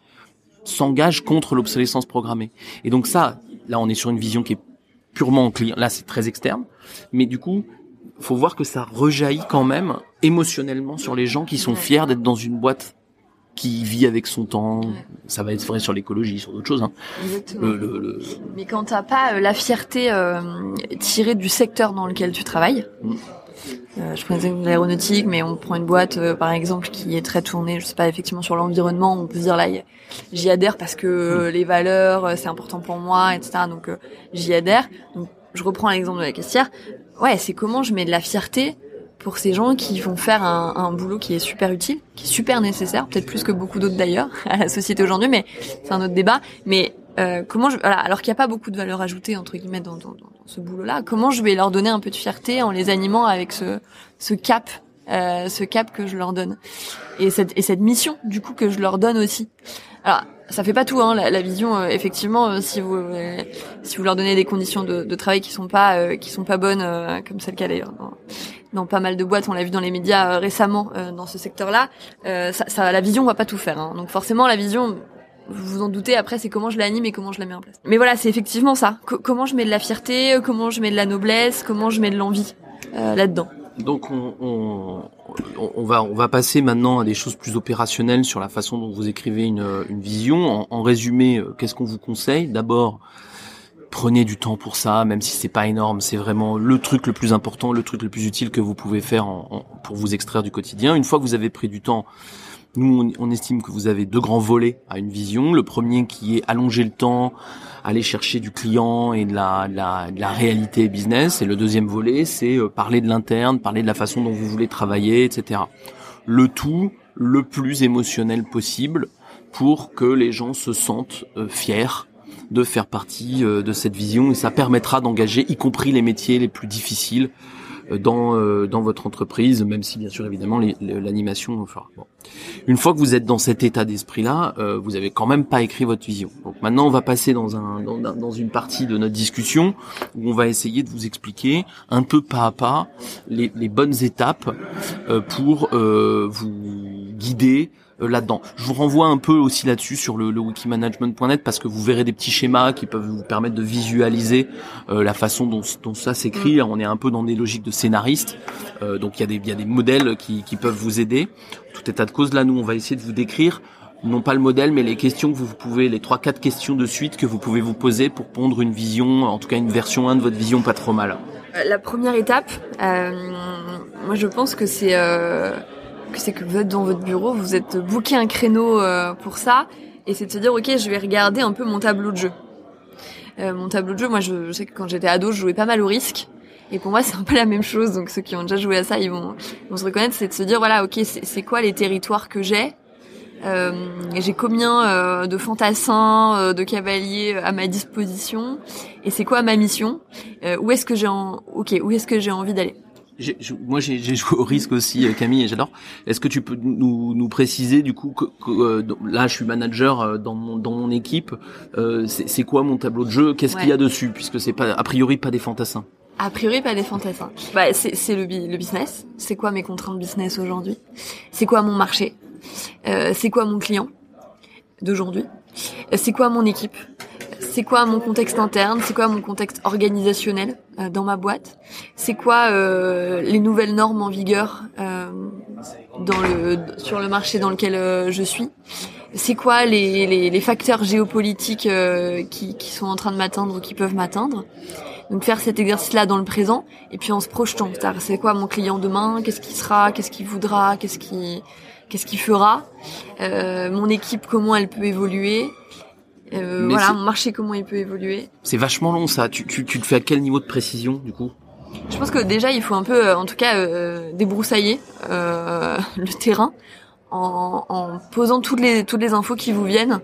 s'engage contre l'obsolescence programmée. Et donc ça, là, on est sur une vision qui est purement client. Là, c'est très externe, mais du coup, faut voir que ça rejaillit quand même émotionnellement sur les gens qui sont fiers d'être dans une boîte qui vit avec son temps. Ça va être vrai sur l'écologie, sur d'autres choses. Hein. exactement Le, le, le- mais quand t'as pas euh, la fierté euh, tirée du secteur dans lequel tu travailles Mm. Euh, je prends l'exemple de l'aéronautique mais on prend une boîte euh, par exemple qui est très tournée je sais pas effectivement sur l'environnement on peut se dire là j'y adhère parce que euh, les valeurs euh, c'est important pour moi etc donc euh, j'y adhère. Donc je reprends l'exemple de la caissière. Ouais c'est comment je mets de la fierté pour ces gens qui vont faire un, un boulot qui est super utile, qui est super nécessaire, peut-être plus que beaucoup d'autres d'ailleurs à la société aujourd'hui, mais c'est un autre débat. Mais euh, comment je, voilà, alors qu'il n'y a pas beaucoup de valeur ajoutée entre guillemets dans, dans, dans ce boulot-là, comment je vais leur donner un peu de fierté en les animant avec ce, ce cap, euh, ce cap que je leur donne et cette, et cette mission du coup que je leur donne aussi. Alors ça fait pas tout, hein, la, la vision. euh, effectivement, euh, si vous euh, si vous leur donnez des conditions de, de travail qui sont pas qui sont pas bonnes, comme c'est le cas d'ailleurs dans, dans pas mal de boîtes, on l'a vu dans les médias récemment dans ce secteur-là, ça, ça, la vision va pas tout faire. Hein. Donc forcément, la vision, vous vous en doutez. Après, c'est comment je l'anime et comment je la mets en place. Mais voilà, c'est effectivement ça. Co- comment je mets de la fierté, comment je mets de la noblesse, comment je mets de l'envie euh, là-dedans. Donc on, on, on- on va on va passer maintenant à des choses plus opérationnelles sur la façon dont vous écrivez une, une vision. En, en résumé, euh, qu'est-ce qu'on vous conseille? D'abord, prenez du temps pour ça, même si c'est pas énorme. C'est vraiment le truc le plus important, le truc le plus utile que vous pouvez faire en- en- pour vous extraire du quotidien. Une fois que vous avez pris du temps, nous on, estime que vous avez deux grands volets à une vision. Le premier qui est allonger le temps, aller chercher du client et de la, de la, réalité business. Et le deuxième volet, c'est euh, parler de l'interne, parler de la façon dont vous voulez travailler, etc. Le tout le plus émotionnel possible pour que les gens se sentent euh, fiers de faire partie euh, de cette vision et ça permettra d'engager y compris les métiers les plus difficiles dans euh, dans votre entreprise même si bien sûr évidemment l'animation enfin, bon. une fois que vous êtes dans cet état d'esprit là vous avez quand même pas écrit votre vision donc maintenant on va passer dans un dans, une partie de notre discussion où on va essayer de vous expliquer un peu pas à pas les, les bonnes étapes euh, pour euh, vous guider euh, là-dedans. Je vous renvoie un peu aussi là-dessus sur le, le wikimanagement.net parce que vous verrez des petits schémas qui peuvent vous permettre de visualiser euh, la façon dont, dont ça s'écrit. On est un peu dans des logiques de scénariste, euh, donc il y, a des, y a des modèles qui, qui peuvent vous aider. Tout état de cause, là, nous, on va essayer de vous décrire non pas le modèle, mais les questions que vous pouvez, les trois quatre questions de suite que vous pouvez vous poser pour pondre une vision, en tout cas une version 1 de votre vision pas trop mal. Euh, La première étape, euh, moi je pense que c'est euh, c'est que vous êtes dans votre bureau, vous êtes booké un créneau euh, pour ça, et c'est de se dire ok, je vais regarder un peu mon tableau de jeu. Euh, mon tableau de jeu, moi je, je sais que quand j'étais ado, je jouais pas mal au risque. Et pour moi, c'est un peu la même chose. Donc ceux qui ont déjà joué à ça, ils vont, vont se reconnaître. C'est de se dire voilà, ok, c'est quoi les territoires que j'ai euh, J'ai combien euh, de fantassins, euh, de cavaliers à ma disposition Et c'est quoi ma mission Euh, Où est-ce que j'ai en... ok Où est-ce que j'ai envie d'aller moi, j'ai joué au risque aussi, euh, Camille, et j'adore. Est-ce que tu peux nous, nous préciser du coup que, que, euh, là, je suis manager euh, dans mon dans mon équipe. euh, c'est quoi mon tableau de jeu? Qu'est-ce qu'il y a dessus? Puisque c'est pas a priori pas des fantassins. A priori, pas des fantassins. Bah, c'est le, le business. C'est quoi mes contraintes business aujourd'hui? C'est quoi mon marché? Euh, C'est quoi mon client d'aujourd'hui? C'est quoi mon équipe? C'est quoi mon contexte interne? C'est quoi mon contexte organisationnel euh, dans ma boîte? C'est quoi euh, les nouvelles normes en vigueur euh, sur le marché dans lequel je suis? C'est quoi les, facteurs géopolitiques qui, sont en train de m'atteindre ou qui peuvent m'atteindre? Donc faire cet exercice-là dans le présent et puis en se projetant. C'est quoi mon client demain? Qu'est-ce qu'il sera? Qu'est-ce qu'il voudra? Qu'est-ce qu'il fera? Mon équipe, comment elle peut évoluer? Euh, Voilà, mon marché, comment il peut évoluer C'est vachement long ça. Tu, tu, tu le fais à quel niveau de précision du coup? Je pense que déjà, il faut un peu, euh, en tout cas, euh, débroussailler euh, le terrain en, en posant toutes les toutes les infos qui vous viennent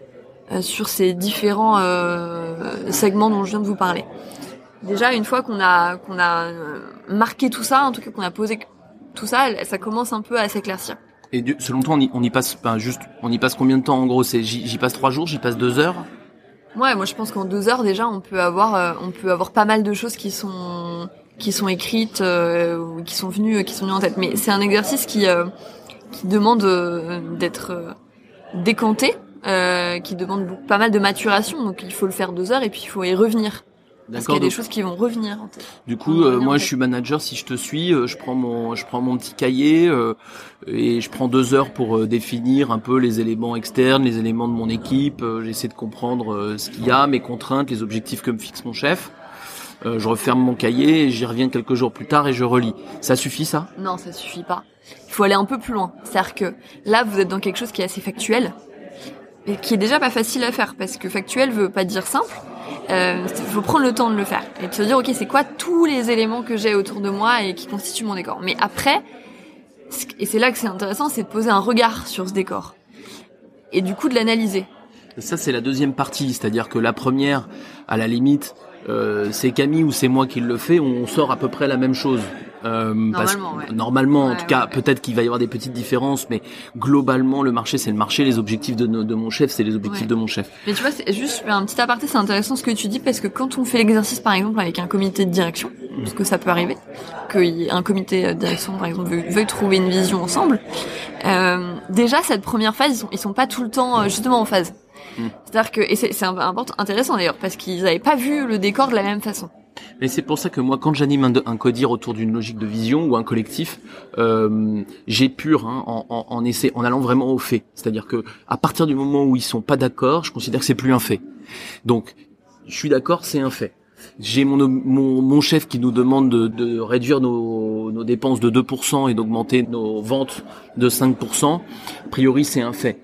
euh, sur ces différents euh, segments dont je viens de vous parler. Déjà, une fois qu'on a qu'on a marqué tout ça, en tout cas qu'on a posé tout ça, ça commence un peu à s'éclaircir. Et selon toi, on y, on y passe, enfin, juste, on y passe combien de temps en gros? C'est j'y j'y passe trois jours, j'y passe deux heures? Ouais, moi je pense qu'en deux heures déjà, on peut avoir euh, on peut avoir pas mal de choses qui sont qui sont écrites euh, qui sont venues qui sont venues en tête. Mais c'est un exercice qui euh, qui demande euh, d'être euh, décanté, euh, qui demande pas mal de maturation. Donc il faut le faire deux heures et puis il faut y revenir. Parce qu'il y a des choses qui vont revenir en tête. Du coup, euh, moi, je suis manager. Si je te suis, euh, je prends mon, je prends mon petit cahier euh, et je prends deux heures pour euh, définir un peu les éléments externes, les éléments de mon équipe. euh, J'essaie de comprendre euh, ce qu'il y a, mes contraintes, les objectifs que me fixe mon chef. Euh, je referme mon cahier, et j'y reviens quelques jours plus tard et je relis. Ça suffit, ça? Non, ça suffit pas. Il faut aller un peu plus loin. C'est-à-dire que là, vous êtes dans quelque chose qui est assez factuel, et qui est déjà pas facile à faire, parce que factuel veut pas dire simple. Euh, faut prendre le temps de le faire et de se dire, ok, c'est quoi tous les éléments que j'ai autour de moi et qui constituent mon décor. Mais après, et c'est là que c'est intéressant, c'est de poser un regard sur ce décor et du coup de l'analyser. Ça, c'est la deuxième partie, c'est-à-dire que la première, à la limite, euh, c'est Camille ou c'est moi qui le fait, on sort à peu près la même chose. Euh, normalement, ouais. normalement en tout cas, peut-être qu'il va y avoir des petites différences, mais globalement, le marché, c'est le marché. Les objectifs de, de mon chef, c'est les objectifs de mon chef. Mais tu vois, c'est juste un petit aparté, c'est intéressant ce que tu dis parce que quand on fait l'exercice, par exemple, avec un comité de direction, parce que ça peut arriver, qu'un comité de direction, par exemple, veuille, trouver une vision ensemble, euh, déjà cette première phase, ils sont, ils sont pas tout le temps euh, justement en phase. Hmm. C'est-à-dire que et c'est important, intéressant d'ailleurs parce qu'ils n'avaient pas vu le décor de la même façon. Mais c'est pour ça que moi, quand j'anime un, un, codir autour d'une logique de vision ou un collectif, euh, j'épure hein, en, en, en, en allant vraiment au fait. C'est-à-dire que à partir du moment où ils sont pas d'accord, je considère que c'est plus un fait. Donc, je suis d'accord, c'est un fait. J'ai mon, mon, mon, chef qui nous demande de, de réduire nos, nos, dépenses de 2% et d'augmenter nos ventes de 5%. A priori, c'est un fait.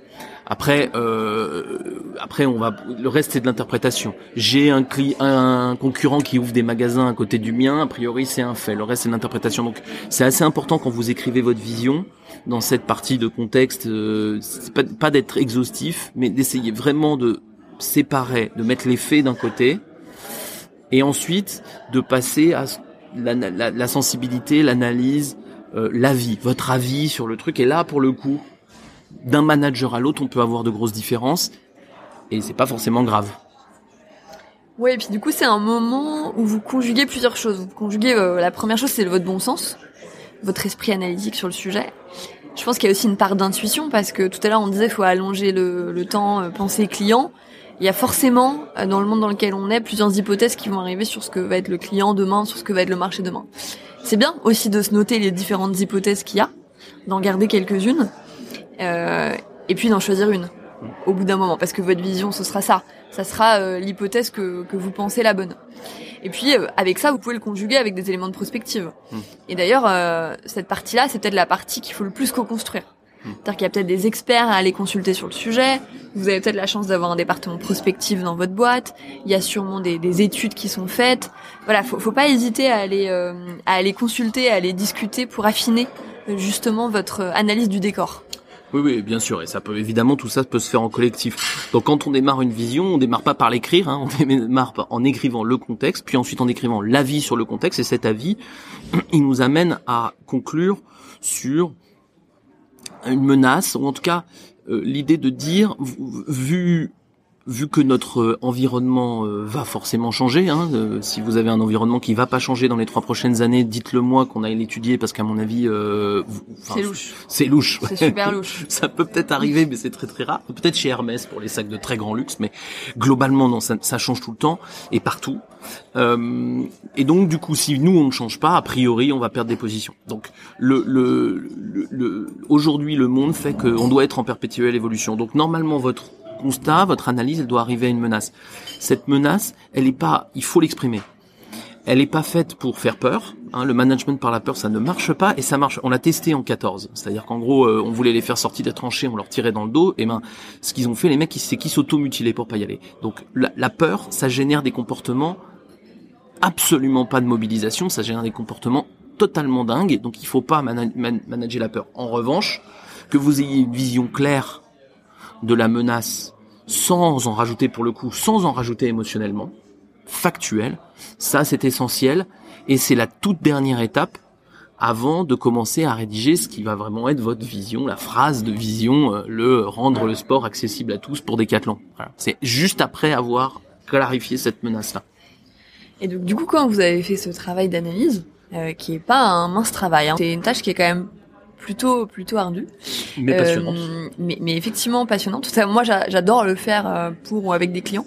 Après, euh, après, on va. Le reste, c'est de l'interprétation. J'ai un, un concurrent qui ouvre des magasins à côté du mien. A priori, c'est un fait. Le reste, c'est de l'interprétation. Donc, c'est assez important quand vous écrivez votre vision dans cette partie de contexte. Euh, pas, pas d'être exhaustif, mais d'essayer vraiment de séparer, de mettre les faits d'un côté, et ensuite de passer à la, la, la sensibilité, l'analyse, euh, l'avis, votre avis sur le truc. Et là, pour le coup, d'un manager à l'autre, on peut avoir de grosses différences et c'est pas forcément grave. Oui, et puis du coup, c'est un moment où vous conjuguez plusieurs choses. Vous conjuguez euh, la première chose, c'est votre bon sens, votre esprit analytique sur le sujet. Je pense qu'il y a aussi une part d'intuition parce que tout à l'heure on disait faut allonger le, temps, euh, penser client. Il y a forcément euh, dans le monde dans lequel on est plusieurs hypothèses qui vont arriver sur ce que va être le client demain, sur ce que va être le marché demain. C'est bien aussi de se noter les différentes hypothèses qu'il y a, d'en garder quelques-unes et puis d'en choisir une au bout d'un moment, parce que votre vision, ce sera ça. Ça sera euh, l'hypothèse que, que vous pensez la bonne. Et puis euh, avec ça, vous pouvez le conjuguer avec des éléments de prospective. Hmm. Et d'ailleurs, cette partie-là, c'est peut-être la partie qu'il faut le plus co-construire. Hmm. C'est-à-dire qu'il y a peut-être des experts à aller consulter sur le sujet. Vous avez peut-être la chance d'avoir un département prospectif dans votre boîte. Il y a sûrement des, des études qui sont faites. Voilà, faut, faut pas hésiter à aller à aller consulter, à aller discuter pour affiner justement votre analyse du décor. Oui, oui, bien sûr, et ça peut évidemment tout ça peut se faire en collectif. Donc quand on démarre une vision, on démarre pas par l'écrire, hein, on démarre en écrivant le contexte, puis ensuite en écrivant l'avis sur le contexte, et cet avis, il nous amène à conclure sur une menace, ou en tout cas euh, l'idée de dire, vu vu que notre euh, environnement euh, va forcément changer, hein, euh, si vous avez un environnement qui va pas changer dans les trois prochaines années, dites-le moi qu'on aille l'étudier parce qu'à mon avis, c'est louche. C'est louche. C'est super louche. ça peut peut-être arriver, mais c'est très très rare. Peut-être chez Hermès pour les sacs de très grand luxe, mais globalement non, ça, ça change tout le temps et partout. et donc du coup, si nous on ne change pas, a priori, on va perdre des positions. Donc le, le, le, le aujourd'hui, le monde fait qu'on doit être en perpétuelle évolution. Donc normalement, votre constat, votre analyse, elle doit arriver à une menace. Cette menace, elle est pas, il faut l'exprimer. Elle n'est pas faite pour faire peur. Hein, le management par la peur, ça ne marche pas et ça marche. On l'a testé en 14. C'est-à-dire qu'en gros, euh, on voulait les faire sortir des tranchées, on leur tirait dans le dos. Et ben, ce qu'ils ont fait, les mecs, c'est qu'ils s'automutilaient pour pas y aller. Donc, la, peur, ça génère des comportements absolument pas de mobilisation. Ça génère des comportements totalement dingues. Donc, il faut pas manager la peur. En revanche, que vous ayez une vision claire de la menace sans en rajouter pour le coup, sans en rajouter émotionnellement, factuel, ça c'est essentiel et c'est la toute dernière étape avant de commencer à rédiger ce qui va vraiment être votre vision, la phrase de vision, euh, le rendre le sport accessible à tous pour Decathlon. Voilà. C'est juste après avoir clarifié cette menace-là. Et donc du coup, quand vous avez fait ce travail d'analyse, euh, qui est pas un mince travail, hein, c'est une tâche qui est quand même plutôt plutôt ardu. Mais euh, mais, mais, effectivement passionnante moi j'adore le faire euh, pour ou avec des clients.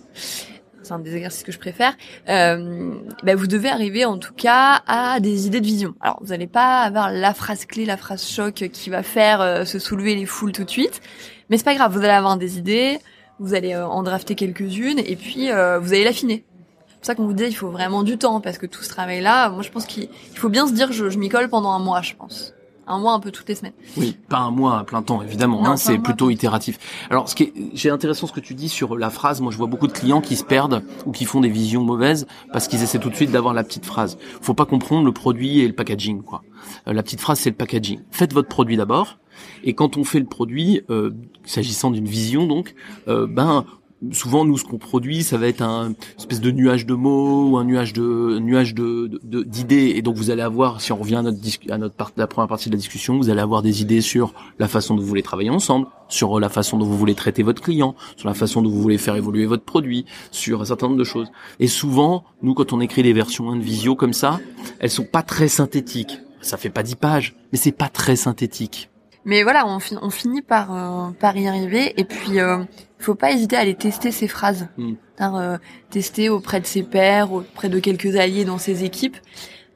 C'est un des exercices que je préfère. Euh, bah, vous devez arriver en tout cas à des idées de vision. Alors vous n'allez pas avoir la phrase clé la phrase choc qui va faire euh, se soulever les foules tout de suite. Mais c'est pas grave vous allez avoir des idées vous allez en drafter quelques-unes et puis vous allez l'affiner. C'est pour ça qu'on vous dit il faut vraiment du temps parce que tout ce travail là moi je pense qu'il faut bien se dire je, je m'y colle pendant un mois je pense un mois un peu toutes les semaines. Oui, pas un mois à plein temps évidemment, hein, c'est plutôt itératif. Alors ce qui est j'ai intéressant ce que tu dis sur la phrase, moi je vois beaucoup de clients qui se perdent ou qui font des visions mauvaises parce qu'ils essaient tout de suite d'avoir la petite phrase. Faut pas comprendre le produit et le packaging quoi. Euh, la petite phrase c'est le packaging. Faites votre produit d'abord et quand on fait le produit euh, s'agissant d'une vision donc euh, ben souvent nous ce qu'on produit ça va être un espèce de nuage de mots ou un nuage de nuage de d'idées. Et donc vous allez avoir si on revient à notre à notre part, la première partie de la discussion vous allez avoir des idées sur la façon dont vous voulez travailler ensemble sur la façon dont vous voulez traiter votre client sur la façon dont vous voulez faire évoluer votre produit sur un certain nombre de choses. Et souvent nous quand on écrit des versions 1 de visio comme ça elles sont pas très synthétiques. Ça fait pas 10 pages mais c'est pas très synthétique. Mais voilà, on, on finit par euh, par y arriver. Et puis, euh, faut pas hésiter à aller tester ces phrases. Mm. C'est-à-dire, euh, tester auprès de ses pairs, auprès de quelques alliés dans ses équipes.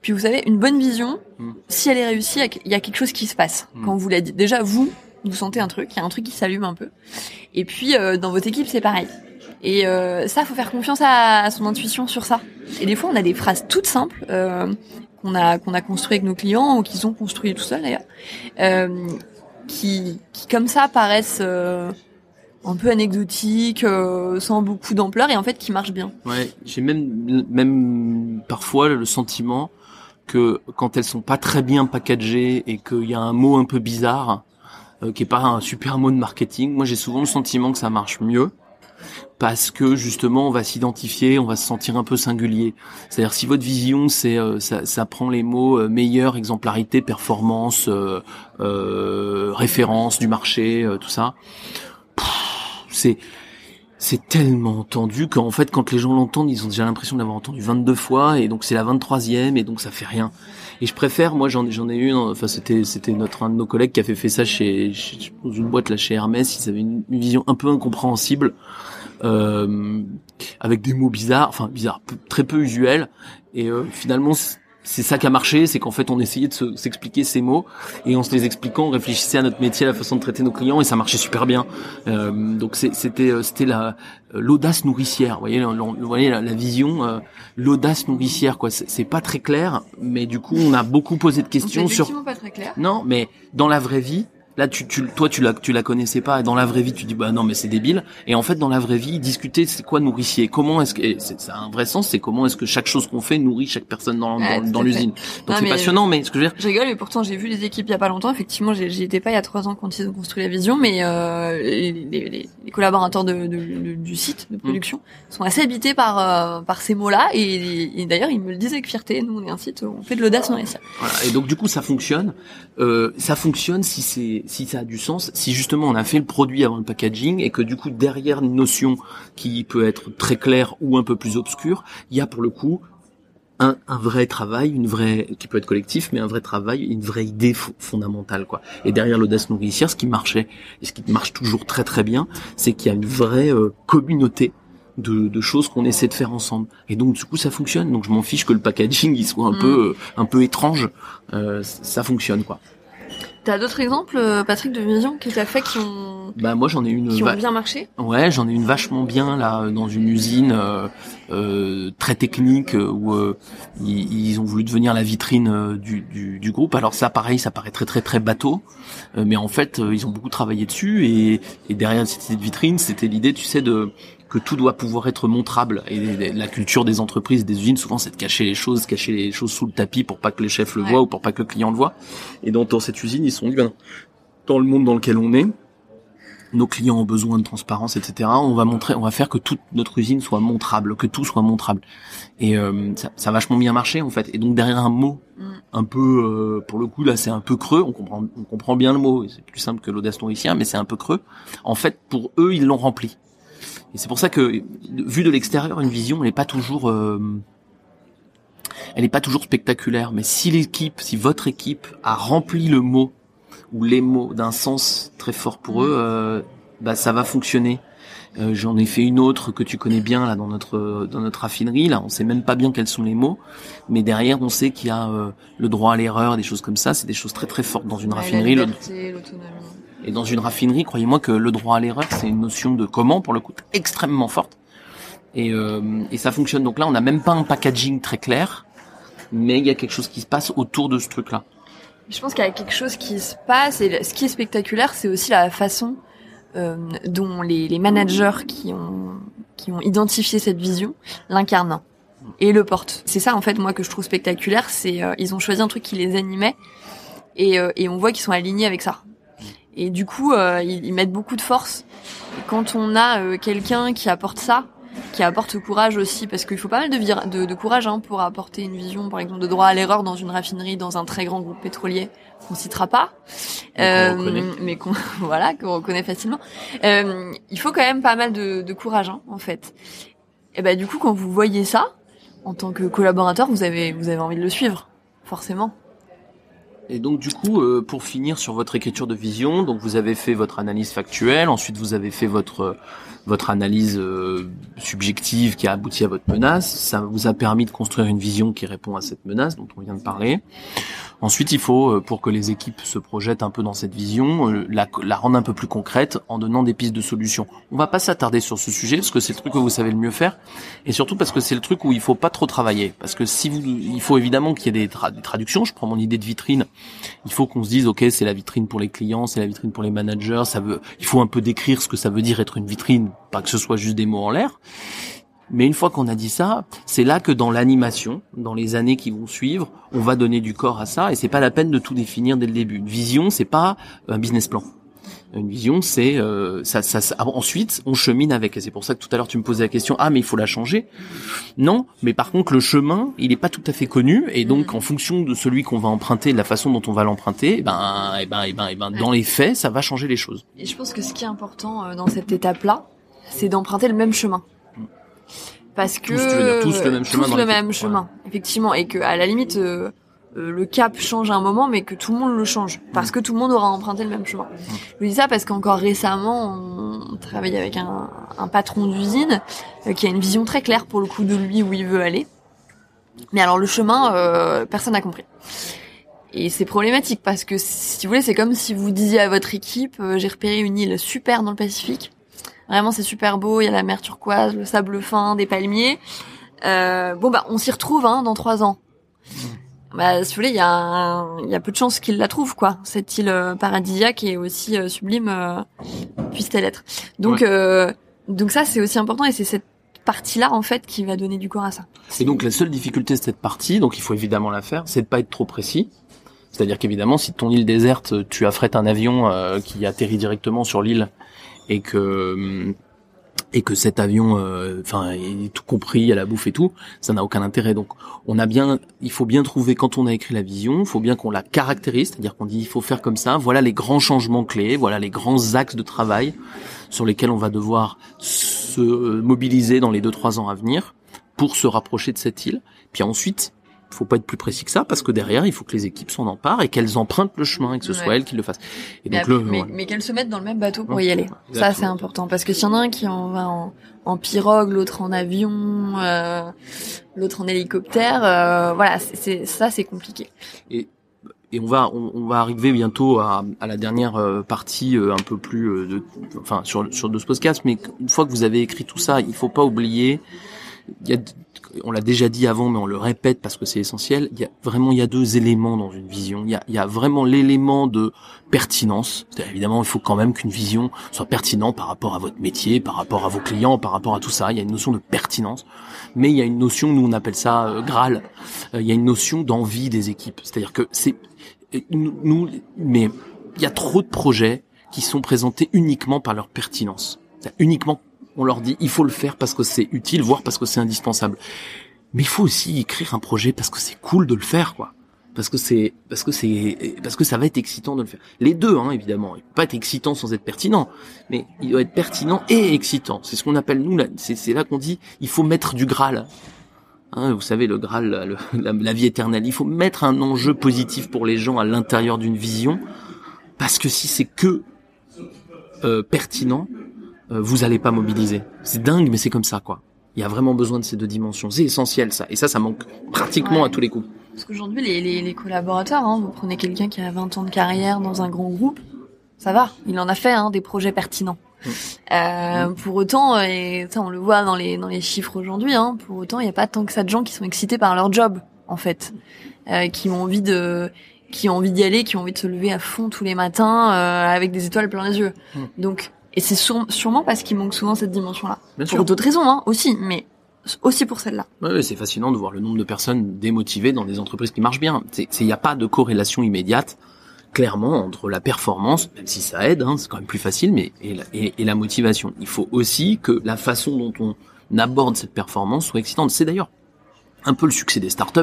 Puis vous savez, une bonne vision, Mm. si elle est réussie, il y a- il quelque chose qui se passe. Mm. Quand vous la dites, déjà vous, vous sentez un truc, il y a un truc qui s'allume un peu. Et puis euh, dans votre équipe, c'est pareil. Et euh, ça, faut faire confiance à, à son intuition sur ça. Et des fois, on a des phrases toutes simples euh, qu'on a qu'on a construit avec nos clients ou qu'ils ont construit tout seuls d'ailleurs, euh, qui qui comme ça paraissent euh, un peu anecdotiques, euh, sans beaucoup d'ampleur et en fait qui marchent bien. Ouais, j'ai même même parfois le sentiment que quand elles sont pas très bien packagées et qu'il y a un mot un peu bizarre euh, qui est pas un super mot de marketing, moi j'ai souvent le sentiment que ça marche mieux parce que justement on va s'identifier, on va se sentir un peu singulier. C'est-à-dire si votre vision c'est euh, ça, prend les mots euh, meilleure, exemplarité, performance, euh, référence du marché, tout ça, c'est c'est tellement tendu qu'en fait quand les gens l'entendent ils ont déjà l'impression de l'avoir entendu 22 fois et donc c'est la 23e et donc ça fait rien. Et je préfère moi j'en j'en ai une, enfin c'était c'était notre un de nos collègues qui avait fait ça chez, chez- dans une boîte là chez Hermès. Ils avaient une, vision un peu incompréhensible euh, avec des mots bizarres enfin bizarres très peu usuels. Et euh, finalement c'est ça qui a marché, c'est qu'en fait on essayait de se- s'expliquer ces mots et en se les expliquant, on réfléchissait à notre métier, à la façon de traiter nos clients et ça marchait super bien. Euh, donc c'était euh, c'était la euh, l'audace nourricière, vous voyez, vous la, la vision, euh, l'audace nourricière quoi. C'est pas très clair, mais du coup on a beaucoup posé de questions sur. pas très clair. Non, mais dans la vraie vie, là, tu, tu, toi, tu la, tu la connaissais pas. Et dans la vraie vie, tu dis, bah non, mais c'est débile. Et en fait, dans la vraie vie, discuter, c'est quoi nourricier? Comment est-ce que, et c'est, ça a un vrai sens, c'est comment est-ce que chaque chose qu'on fait nourrit chaque personne dans, dans, l'usine. Donc c'est passionnant, mais ce que je veux dire, Je rigole, et pourtant j'ai vu les équipes il y a pas longtemps. Effectivement, j'y étais pas il y a trois ans quand ils ont construit la vision, mais euh, les, les- les- collaborateurs de, de- de- du site de production sont assez habités par euh, par ces mots-là. Et, et d'ailleurs, ils me le disaient avec fierté. Nous, on est un site, on fait de l'audace nourricière. Voilà. Et donc du coup, ça fonctionne. Euh, ça fonctionne si c'est si ça a du sens, si justement on a fait le produit avant le packaging et que du coup derrière une notion qui peut être très claire ou un peu plus obscure, il y a pour le coup un, un vrai travail, une vraie qui peut être collectif, mais un vrai travail, une vraie idée fo- fondamentale quoi. Et derrière l'audace nourricière, ce qui marchait et ce qui marche toujours très très bien, c'est qu'il y a une vraie euh, communauté de, de choses qu'on essaie de faire ensemble. Et donc du coup ça fonctionne. Donc je m'en fiche que le packaging il soit un Mm. peu euh, un peu étrange, Euh, ça fonctionne quoi. T'as d'autres exemples, euh, Patrick, de vision que t'as fait qui ont Bah moi j'en ai une. qui ont bien marché? Ouais, j'en ai une vachement bien là dans une usine euh, euh, très technique euh, où euh, ils, ils ont voulu devenir la vitrine euh, du, du, du groupe. Alors ça, pareil, ça paraît très très très bateau, euh, mais en fait euh, ils ont beaucoup travaillé dessus et, et derrière cette vitrine, c'était l'idée, tu sais, de que tout doit pouvoir être montrable. Et la culture des entreprises, des usines, souvent, c'est de cacher les choses, cacher les choses sous le tapis pour pas que les chefs le Ouais. voient ou pour pas que le client le voit. Et dans, dans cette usine, ils sont dit, ben dans le monde dans lequel on est, nos clients ont besoin de transparence, etc. On va montrer, on va faire que toute notre usine soit montrable, que tout soit montrable. Et euh, ça, ça a vachement bien marché en fait. Et donc derrière un mot, Mm. un peu, euh, pour le coup là, c'est un peu creux. On comprend, on comprend bien le mot. C'est plus simple que l'audace nourricière, mais c'est un peu creux. En fait, pour eux, ils l'ont rempli. Et c'est pour ça que, vu de l'extérieur, une vision, elle n'est pas toujours, euh, elle n'est pas toujours spectaculaire. Mais si l'équipe, si votre équipe a rempli le mot ou les mots d'un sens très fort pour eux, euh, bah ça va fonctionner. Euh, J'en ai fait une autre que tu connais bien là dans notre dans notre raffinerie. Là, on sait même pas bien quels sont les mots, mais derrière on sait qu'il y a euh, le droit à l'erreur, des choses comme ça. C'est des choses très très fortes dans une la raffinerie. Le- liberté, l'autonomie. Et dans une raffinerie, croyez-moi que le droit à l'erreur, c'est une notion de comment, pour le coup, extrêmement forte. Et, euh, et ça fonctionne. Donc là, on n'a même pas un packaging très clair, mais il y a quelque chose qui se passe autour de ce truc-là. Je pense qu'il y a quelque chose qui se passe et ce qui est spectaculaire, c'est aussi la façon euh, dont les, les managers qui ont qui ont identifié cette vision l'incarnent et le portent. C'est ça en fait moi que je trouve spectaculaire, c'est euh, ils ont choisi un truc qui les animait et, euh, et on voit qu'ils sont alignés avec ça. Et du coup, euh, ils, ils mettent beaucoup de force. Et quand on a euh, quelqu'un qui apporte ça, qui apporte courage aussi, parce qu'il faut pas mal de, vira- de, de courage hein, pour apporter une vision, par exemple, de droit à l'erreur dans une raffinerie, dans un très grand groupe pétrolier qu'on citera pas, Mais qu'on reconnaît. mais qu'on voilà qu'on reconnaît facilement. Euh, il faut quand même pas mal de, de courage, hein, en fait. Et ben du coup, quand vous voyez ça, en tant que collaborateur, vous avez vous avez envie de le suivre, forcément. Et donc du coup, euh, pour finir sur votre écriture de vision, donc vous avez fait votre analyse factuelle, ensuite vous avez fait votre votre analyse euh, subjective qui a abouti à votre menace. Ça vous a permis de construire une vision qui répond à cette menace dont on vient de parler. Ensuite, il faut, euh, pour que les équipes se projettent un peu dans cette vision, euh, la, la rendre un peu plus concrète en donnant des pistes de solutions. On va pas s'attarder sur ce sujet parce que c'est le truc que vous savez le mieux faire, et surtout parce que c'est le truc où il faut pas trop travailler. Parce que si vous, il faut évidemment qu'il y ait des, des traductions. Je prends mon idée de vitrine. Il faut qu'on se dise, ok, c'est la vitrine pour les clients, c'est la vitrine pour les managers. Ça veut, il faut un peu décrire ce que ça veut dire être une vitrine, pas que ce soit juste des mots en l'air. Mais une fois qu'on a dit ça, c'est là que dans l'animation, dans les années qui vont suivre, on va donner du corps à ça et c'est pas la peine de tout définir dès le début. Une vision, c'est pas un business plan. Une vision, c'est euh, ça, ça, ça- ensuite on chemine avec. Et c'est pour ça que tout à l'heure tu me posais la question ah mais il faut la changer. Non, mais par contre le chemin il est pas tout à fait connu et donc en fonction de celui qu'on va emprunter, de la façon dont on va l'emprunter, eh ben et ben et ben et ben dans les faits ça va changer les choses. Et je pense que ce qui est important euh, dans cette étape-là, c'est d'emprunter le même chemin. Parce que Tous, tu veux dire tous le même chemin tous dans le l'équipe. même chemin, effectivement, et que à la limite euh, euh, le cap change à un moment, mais que tout le monde le change, parce que tout le monde aura emprunté le même chemin. Je vous dis ça parce qu'encore récemment, on travaille avec un, un patron d'usine euh, qui a une vision très claire pour le coup de lui où il veut aller. Mais alors le chemin, euh, personne n'a compris. Et c'est problématique parce que si vous voulez, c'est comme si vous disiez à votre équipe, euh, j'ai repéré une île super dans le Pacifique. Vraiment, c'est super beau. Il y a la mer turquoise, le sable fin, des palmiers. Euh, bon bah, on s'y retrouve hein, dans trois ans. Bah, si vous voulez, il y a, y a peu de chances qu'il la trouve, quoi. Cette île euh, paradisiaque et aussi euh, sublime euh, puisse-t-elle être. Donc, euh, donc ça, c'est aussi important et c'est cette partie-là en fait qui va donner du corps à ça. Et donc la seule difficulté de cette partie, donc il faut évidemment la faire, c'est de pas être trop précis. C'est-à-dire qu'évidemment, si ton île déserte, tu affrètes un avion euh, qui atterrit directement sur l'île et que et que cet avion, euh, enfin, tout compris à la bouffe et tout, ça n'a aucun intérêt. Donc, on a bien, il faut bien trouver quand on a écrit la vision, il faut bien qu'on la caractérise, c'est-à-dire qu'on dit il faut faire comme ça. Voilà les grands changements clés, voilà les grands axes de travail sur lesquels on va devoir se mobiliser dans les deux trois ans à venir pour se rapprocher de cette île. Puis ensuite, faut pas être plus précis que ça parce que derrière, il faut que les équipes s'en emparent et qu'elles empruntent le chemin et que ce soit elles qui le fassent. Et Mais, donc le, mais, voilà. mais qu'elles se mettent dans le même bateau pour Ouais, y aller. Ça, c'est important. Parce que s'il y en a un qui en va en, en pirogue, l'autre en avion, euh, l'autre en hélicoptère, euh, voilà, c'est- ça, c'est compliqué. et on va on, on va arriver bientôt à, à la dernière euh, partie euh, un peu plus euh, de, enfin sur sur de ce podcast mais une fois que vous avez écrit tout ça il faut pas oublier il y a on l'a déjà dit avant mais on le répète parce que c'est essentiel il y a vraiment il y a deux éléments dans une vision. Il y a il y a vraiment l'élément de pertinence. C'est-à-dire, évidemment il faut quand même qu'une vision soit pertinente par rapport à votre métier par rapport à vos clients par rapport à tout ça. Il y a une notion de pertinence. Mais il y a une notion nous on appelle ça euh, Graal. Euh, il y a une notion d'envie des équipes. C'est-à-dire que c'est nous, mais il y a trop de projets qui sont présentés uniquement par leur pertinence. C'est uniquement, on leur dit, il faut le faire parce que c'est utile, voire parce que c'est indispensable. Mais il faut aussi écrire un projet parce que c'est cool de le faire, quoi. Parce que c'est, parce que c'est, parce que ça va être excitant de le faire. Les deux, hein, évidemment. Il peut pas être excitant sans être pertinent. Mais il doit être pertinent et excitant. C'est ce qu'on appelle, nous, là, c'est, là qu'on dit, il faut mettre du Graal. Hein, vous savez, le Graal, la- la vie éternelle. Il faut mettre un enjeu positif pour les gens à l'intérieur d'une vision, parce que si c'est que euh, pertinent, euh, vous allez pas mobiliser. C'est dingue, mais c'est comme ça, quoi. Il y a vraiment besoin de ces deux dimensions. C'est essentiel, ça. Et ça, ça manque pratiquement Ouais. à tous les coups. Parce qu'aujourd'hui, les, les, les collaborateurs, hein, vous prenez quelqu'un qui a 20 ans de carrière dans un grand groupe, ça va, il en a fait hein, des projets pertinents. Euh, pour autant, et ça on le voit dans les dans les chiffres aujourd'hui, hein, pour autant il n'y a pas tant que ça de gens qui sont excités par leur job en fait, euh, qui ont envie de qui ont envie d'y aller, qui ont envie de se lever à fond tous les matins euh, avec des étoiles plein les yeux. Mm. Donc et c'est sûre- sûrement parce qu'il manque souvent cette dimension-là. Bien Pour d'autres raisons hein, aussi, mais aussi pour celle-là. Ouais, c'est fascinant de voir le nombre de personnes démotivées dans des entreprises qui marchent bien. Il n'y a pas de corrélation immédiate clairement entre la performance, même si ça aide, hein, c'est quand même plus facile, mais et la, et, et la motivation. Il faut aussi que la façon dont on aborde cette performance soit excitante. C'est d'ailleurs un peu le succès des startups.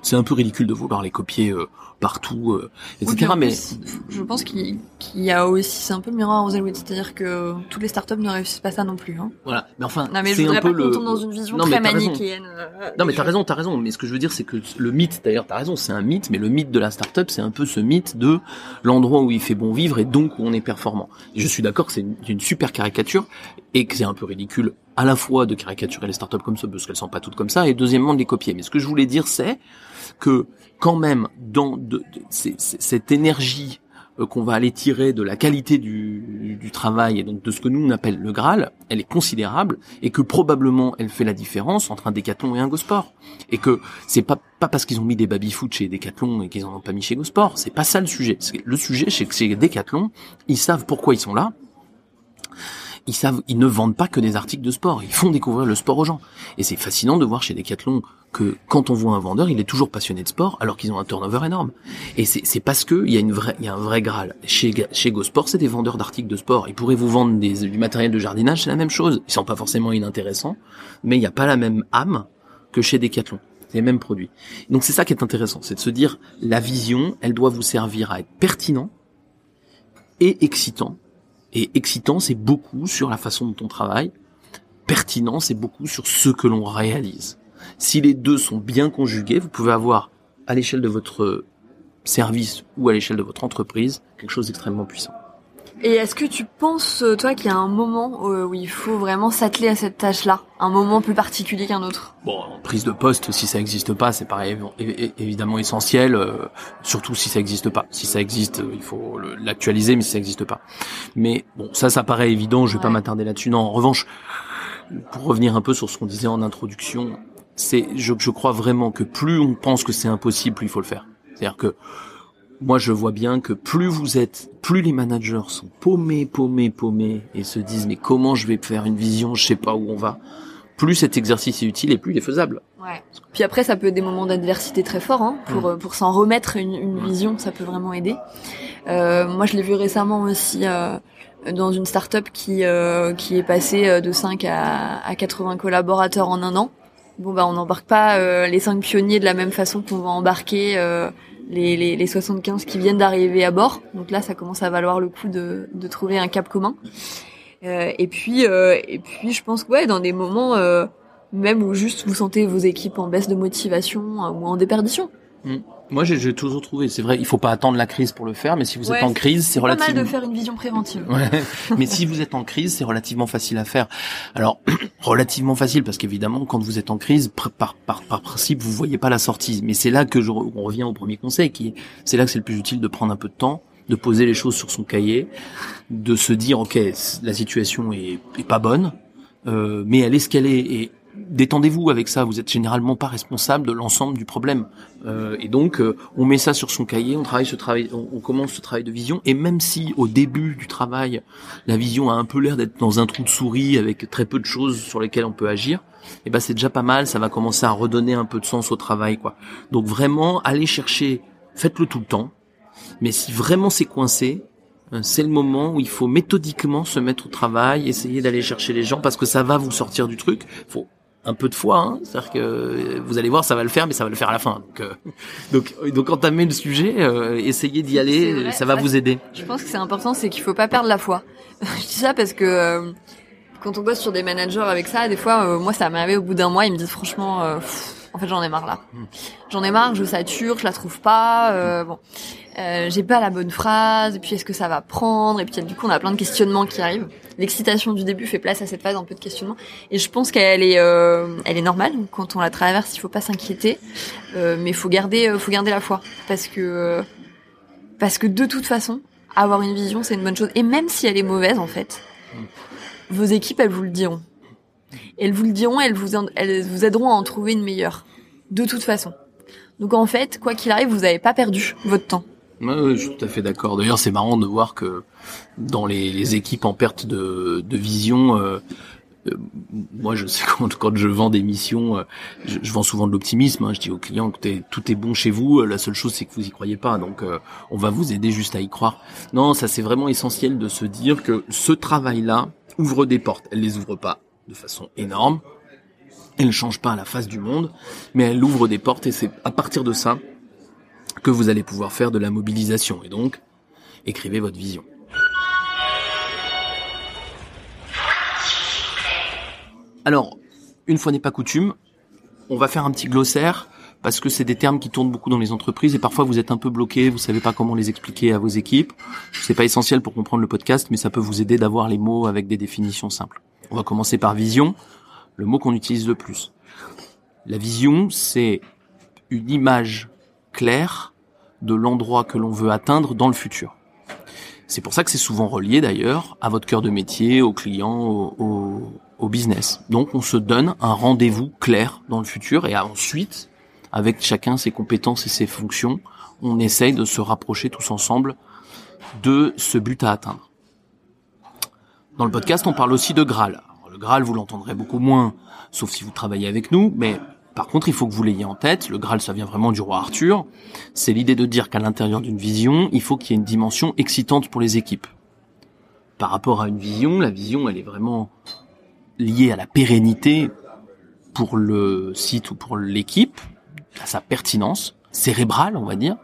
C'est un peu ridicule de vouloir les copier euh, partout, euh, Oui, etc. en mais plus, je pense qu'il y a aussi, c'est un peu le miroir aux Elwood, c'est-à-dire que toutes les startups ne réussissent pas ça non plus. Hein. voilà. Mais enfin, Non mais je c'est voudrais un peu pas le. tombe dans une vision Non, très manichéenne. euh, Non mais t'as raison, t'as raison. Mais ce que je veux dire, c'est que le mythe, d'ailleurs, t'as raison, c'est un mythe, mais le mythe de la startup, c'est un peu ce mythe de l'endroit où il fait bon vivre et donc où on est performant. Et je suis d'accord que c'est une, une super caricature et que c'est un peu ridicule à la fois de caricaturer les startups comme ça parce qu'elles sont pas toutes comme ça et deuxièmement de les copier. Mais ce que je voulais dire, c'est que quand même dans de, de- cette énergie euh, qu'on va aller tirer de la qualité du, du travail et donc de ce que nous on appelle le Graal, elle est considérable et que probablement elle fait la différence entre un Décathlon et un Gosport. Et que c'est pas pas parce qu'ils ont mis des baby-foot chez Decathlon et qu'ils en ont pas mis chez Gosport, c'est pas ça le sujet. Le sujet c'est que chez Decathlon, ils savent pourquoi ils sont là. Ils savent, ils ne vendent pas que des articles de sport, ils font découvrir le sport aux gens. Et c'est fascinant de voir chez Decathlon que quand on voit un vendeur, il est toujours passionné de sport alors qu'ils ont un turnover énorme. Et c'est parce que il y a une vraie, il y a un vrai graal. Chez chez Gosport, c'est des vendeurs d'articles de sport. Ils pourraient vous vendre des, du matériel de jardinage, c'est la même chose. Ils sont pas forcément inintéressants, mais il n'y a pas la même âme que chez Decathlon. C'est les mêmes produits. Donc c'est ça qui est intéressant, c'est de se dire la vision, elle doit vous servir à être pertinent et excitant. Et excitant, c'est beaucoup sur la façon dont on travaille. Pertinent, c'est beaucoup sur ce que l'on réalise. Si les deux sont bien conjugués, vous pouvez avoir à l'échelle de votre service ou à l'échelle de votre entreprise quelque chose d'extrêmement puissant. Et est-ce que tu penses, euh, toi, qu'il y a un moment euh, où il faut vraiment s'atteler à cette tâche-là? Un moment plus particulier qu'un autre? Bon, en prise de poste, si ça n'existe pas, c'est pareil, évidemment essentiel, euh, surtout si ça n'existe pas. Si ça existe, il faut l'actualiser, mais si ça n'existe pas. Mais bon, ça, ça paraît évident, je vais pas m'attarder là-dessus. Non, en revanche, pour revenir un peu sur ce qu'on disait en introduction, c'est, je, je crois vraiment que plus on pense que c'est impossible, plus il faut le faire. C'est-à-dire que moi, je vois bien que plus vous êtes, plus les managers sont paumés, paumés, paumés, et se disent mais comment je vais faire une vision, je sais pas où on va. Plus cet exercice est utile et plus il est faisable. Ouais. Puis après, ça peut être des moments d'adversité très forts, hein, pour, Mm. euh, pour s'en remettre une, une vision, ça peut vraiment aider. Euh, moi, je l'ai vu récemment aussi euh, dans une start-up qui, euh, qui est passée euh, de 5 à, à 80 collaborateurs en un an. Bon, bah, on n'embarque pas euh, les 5 pionniers de la même façon qu'on va embarquer euh, les, les, les 75 qui viennent d'arriver à bord. Donc là, ça commence à valoir le coup de, de trouver un cap commun. Euh, et puis, et puis, je pense que ouais, dans des moments même où juste vous sentez vos équipes en baisse de motivation euh, ou en déperdition. Moi, j'ai toujours trouvé, c'est vrai, il faut pas attendre la crise pour le faire, mais si vous êtes en crise, c'est Pas mal relativement. de faire une vision préventive. Ouais. mais si vous êtes en crise, c'est relativement facile à faire. Alors, relativement facile parce qu'évidemment, quand vous êtes en crise, par, par, par principe, vous voyez pas la sortie. Mais c'est là que je on revient au premier conseil, qui est, c'est là que c'est le plus utile de prendre un peu de temps, de poser les choses sur son cahier, de se dire, ok, la situation est, est pas bonne, euh, mais elle est ce qu'elle est. Et détendez-vous avec ça. Vous êtes généralement pas responsable de l'ensemble du problème. Euh, et donc, euh, on met ça sur son cahier, on travaille ce travail, on, commence ce travail de vision. Et même si au début du travail, la vision a un peu l'air d'être dans un trou de souris avec très peu de choses sur lesquelles on peut agir, et ben c'est déjà pas mal. Ça va commencer à redonner un peu de sens au travail, quoi. Donc vraiment, allez chercher, faites-le tout le temps. Mais si vraiment c'est coincé, euh, c'est le moment où il faut méthodiquement se mettre au travail, essayer d'aller chercher les gens parce que ça va vous sortir du truc. Faut un peu de foi, hein. c'est-à-dire que euh, vous allez voir, ça va le faire, mais ça va le faire à la fin. Donc, euh, donc, euh, donc entamez le sujet, euh, essayez d'y aller, vrai, ça va vous aider. Je pense que c'est important, c'est qu'il faut pas perdre la foi. je dis ça parce que euh, quand on bosse sur des managers avec ça, des fois, euh, moi, ça m'est arrivé au bout d'un mois, ils me disent franchement, euh, pff, en fait, j'en ai marre là. J'en ai marre, je sature, je la trouve pas. euh, bon, euh, j'ai pas la bonne phrase. Et puis, est-ce que ça va prendre Et puis, du coup, on a plein de questionnements qui arrivent. L'excitation du début fait place à cette phase un peu de questionnement. Et je pense qu'elle est, euh, elle est normale. Quand on la traverse, il faut pas s'inquiéter, euh, mais faut garder, euh, faut garder la foi, parce que, euh, parce que de toute façon, avoir une vision, c'est une bonne chose. Et même si elle est mauvaise, en fait, vos équipes, elles vous le diront. Elles vous le diront, elles vous, elles vous aideront à en trouver une meilleure. De toute façon. Donc en fait, quoi qu'il arrive, vous n'avez pas perdu votre temps. Je suis tout à fait d'accord. D'ailleurs, c'est marrant de voir que dans les, équipes en perte de, vision, euh, euh, moi, je sais quand, quand je vends des missions, euh, je, vends souvent de l'optimisme. hein. Je dis aux clients que tout est bon chez vous. La seule chose, c'est que vous y croyez pas. Donc, euh, on va vous aider juste à y croire. Non, ça c'est vraiment essentiel de se dire que ce travail-là ouvre des portes. Elle les ouvre pas de façon énorme. Elle ne change pas la face du monde, mais elle ouvre des portes et c'est à partir de ça que vous allez pouvoir faire de la mobilisation. Et donc, écrivez votre vision. Alors, une fois n'est pas coutume, on va faire un petit glossaire parce que c'est des termes qui tournent beaucoup dans les entreprises et parfois vous êtes un peu bloqué, vous savez pas comment les expliquer à vos équipes. C'est pas essentiel pour comprendre le podcast, mais ça peut vous aider d'avoir les mots avec des définitions simples. On va commencer par vision, le mot qu'on utilise le plus. La vision, c'est une image claire de l'endroit que l'on veut atteindre dans le futur. C'est pour ça que c'est souvent relié d'ailleurs à votre cœur de métier, aux clients, au, au- au business. Donc on se donne un rendez-vous clair dans le futur et ensuite, avec chacun ses compétences et ses fonctions, on essaye de se rapprocher tous ensemble de ce but à atteindre. Dans le podcast, on parle aussi de Graal. Le Graal, vous l'entendrez beaucoup moins, sauf si vous travaillez avec nous, mais par contre, il faut que vous l'ayez en tête. Le Graal, ça vient vraiment du roi Arthur. C'est l'idée de dire qu'à l'intérieur d'une vision, il faut qu'il y ait une dimension excitante pour les équipes. Par rapport à une vision, la vision, elle est vraiment liée à la pérennité pour le site ou pour l'équipe, à sa pertinence cérébrale, on va dire,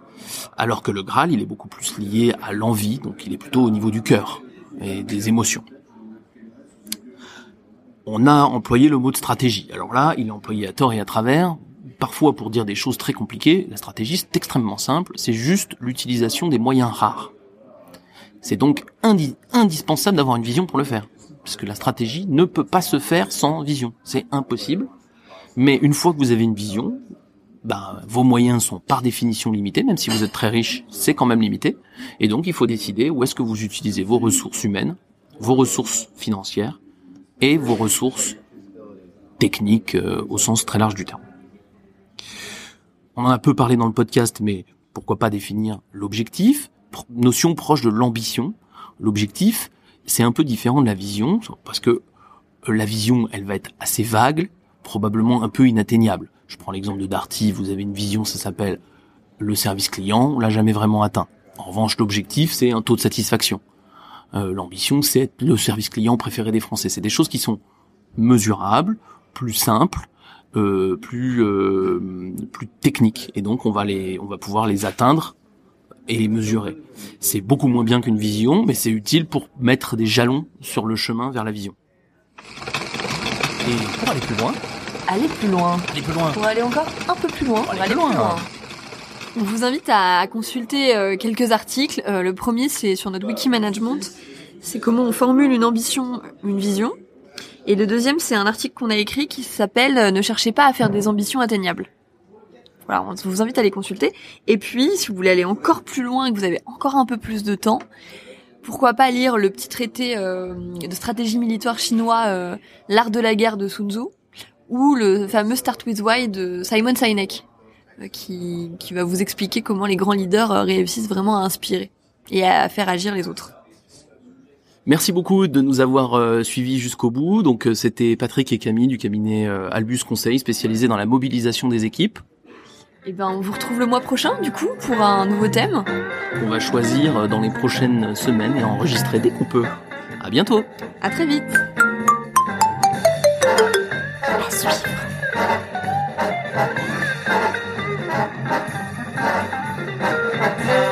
alors que le Graal, il est beaucoup plus lié à l'envie, donc il est plutôt au niveau du cœur et des émotions. On a employé le mot de stratégie. Alors là, il est employé à tort et à travers, parfois pour dire des choses très compliquées. La stratégie, c'est extrêmement simple, c'est juste l'utilisation des moyens rares. C'est donc indi- indispensable d'avoir une vision pour le faire, parce que la stratégie ne peut pas se faire sans vision. C'est impossible. Mais une fois que vous avez une vision, ben, vos moyens sont par définition limités, même si vous êtes très riche, c'est quand même limité. Et donc, il faut décider où est-ce que vous utilisez vos ressources humaines, vos ressources financières vos ressources techniques euh, au sens très large du terme. On en a peu parlé dans le podcast, mais pourquoi pas définir l'objectif, notion proche de l'ambition. L'objectif, c'est un peu différent de la vision, parce que euh, la vision, elle va être assez vague, probablement un peu inatteignable. Je prends l'exemple de Darty, vous avez une vision, ça s'appelle le service client, on l'a jamais vraiment atteint. En revanche, l'objectif, c'est un taux de satisfaction. Euh, L'ambition, c'est être le service client préféré des Français. C'est des choses qui sont mesurables, plus simples, euh, plus euh, plus techniques, et donc on va les, on va pouvoir les atteindre et les mesurer. C'est beaucoup moins bien qu'une vision, mais c'est utile pour mettre des jalons sur le chemin vers la vision. Et pour aller plus loin, Allez plus loin. aller plus loin. Pour aller encore un peu plus loin. aller plus loin. On vous invite à consulter euh, quelques articles. Euh, le premier, c'est sur notre wiki management. C'est comment on formule une ambition, une vision. Et le deuxième, c'est un article qu'on a écrit qui s'appelle euh, Ne cherchez pas à faire des ambitions atteignables. Voilà, on vous invite à les consulter. Et puis, si vous voulez aller encore plus loin et que vous avez encore un peu plus de temps, pourquoi pas lire le petit traité de stratégie militaire chinois, L'art de la guerre de Sun Tzu, ou le fameux Start with Why de Simon Sinek qui, qui va vous expliquer comment les grands leaders euh, réussissent vraiment à inspirer et à faire agir les autres. Merci beaucoup de nous avoir euh, suivis jusqu'au bout. Donc euh, c'était Patrick et Camille du cabinet euh, Albus Conseil spécialisé dans la mobilisation des équipes. Et ben on vous retrouve le mois prochain du coup pour un nouveau thème. On va choisir euh, dans les prochaines semaines et enregistrer dès qu'on peut. À bientôt. À très vite. À suivre. Yeah.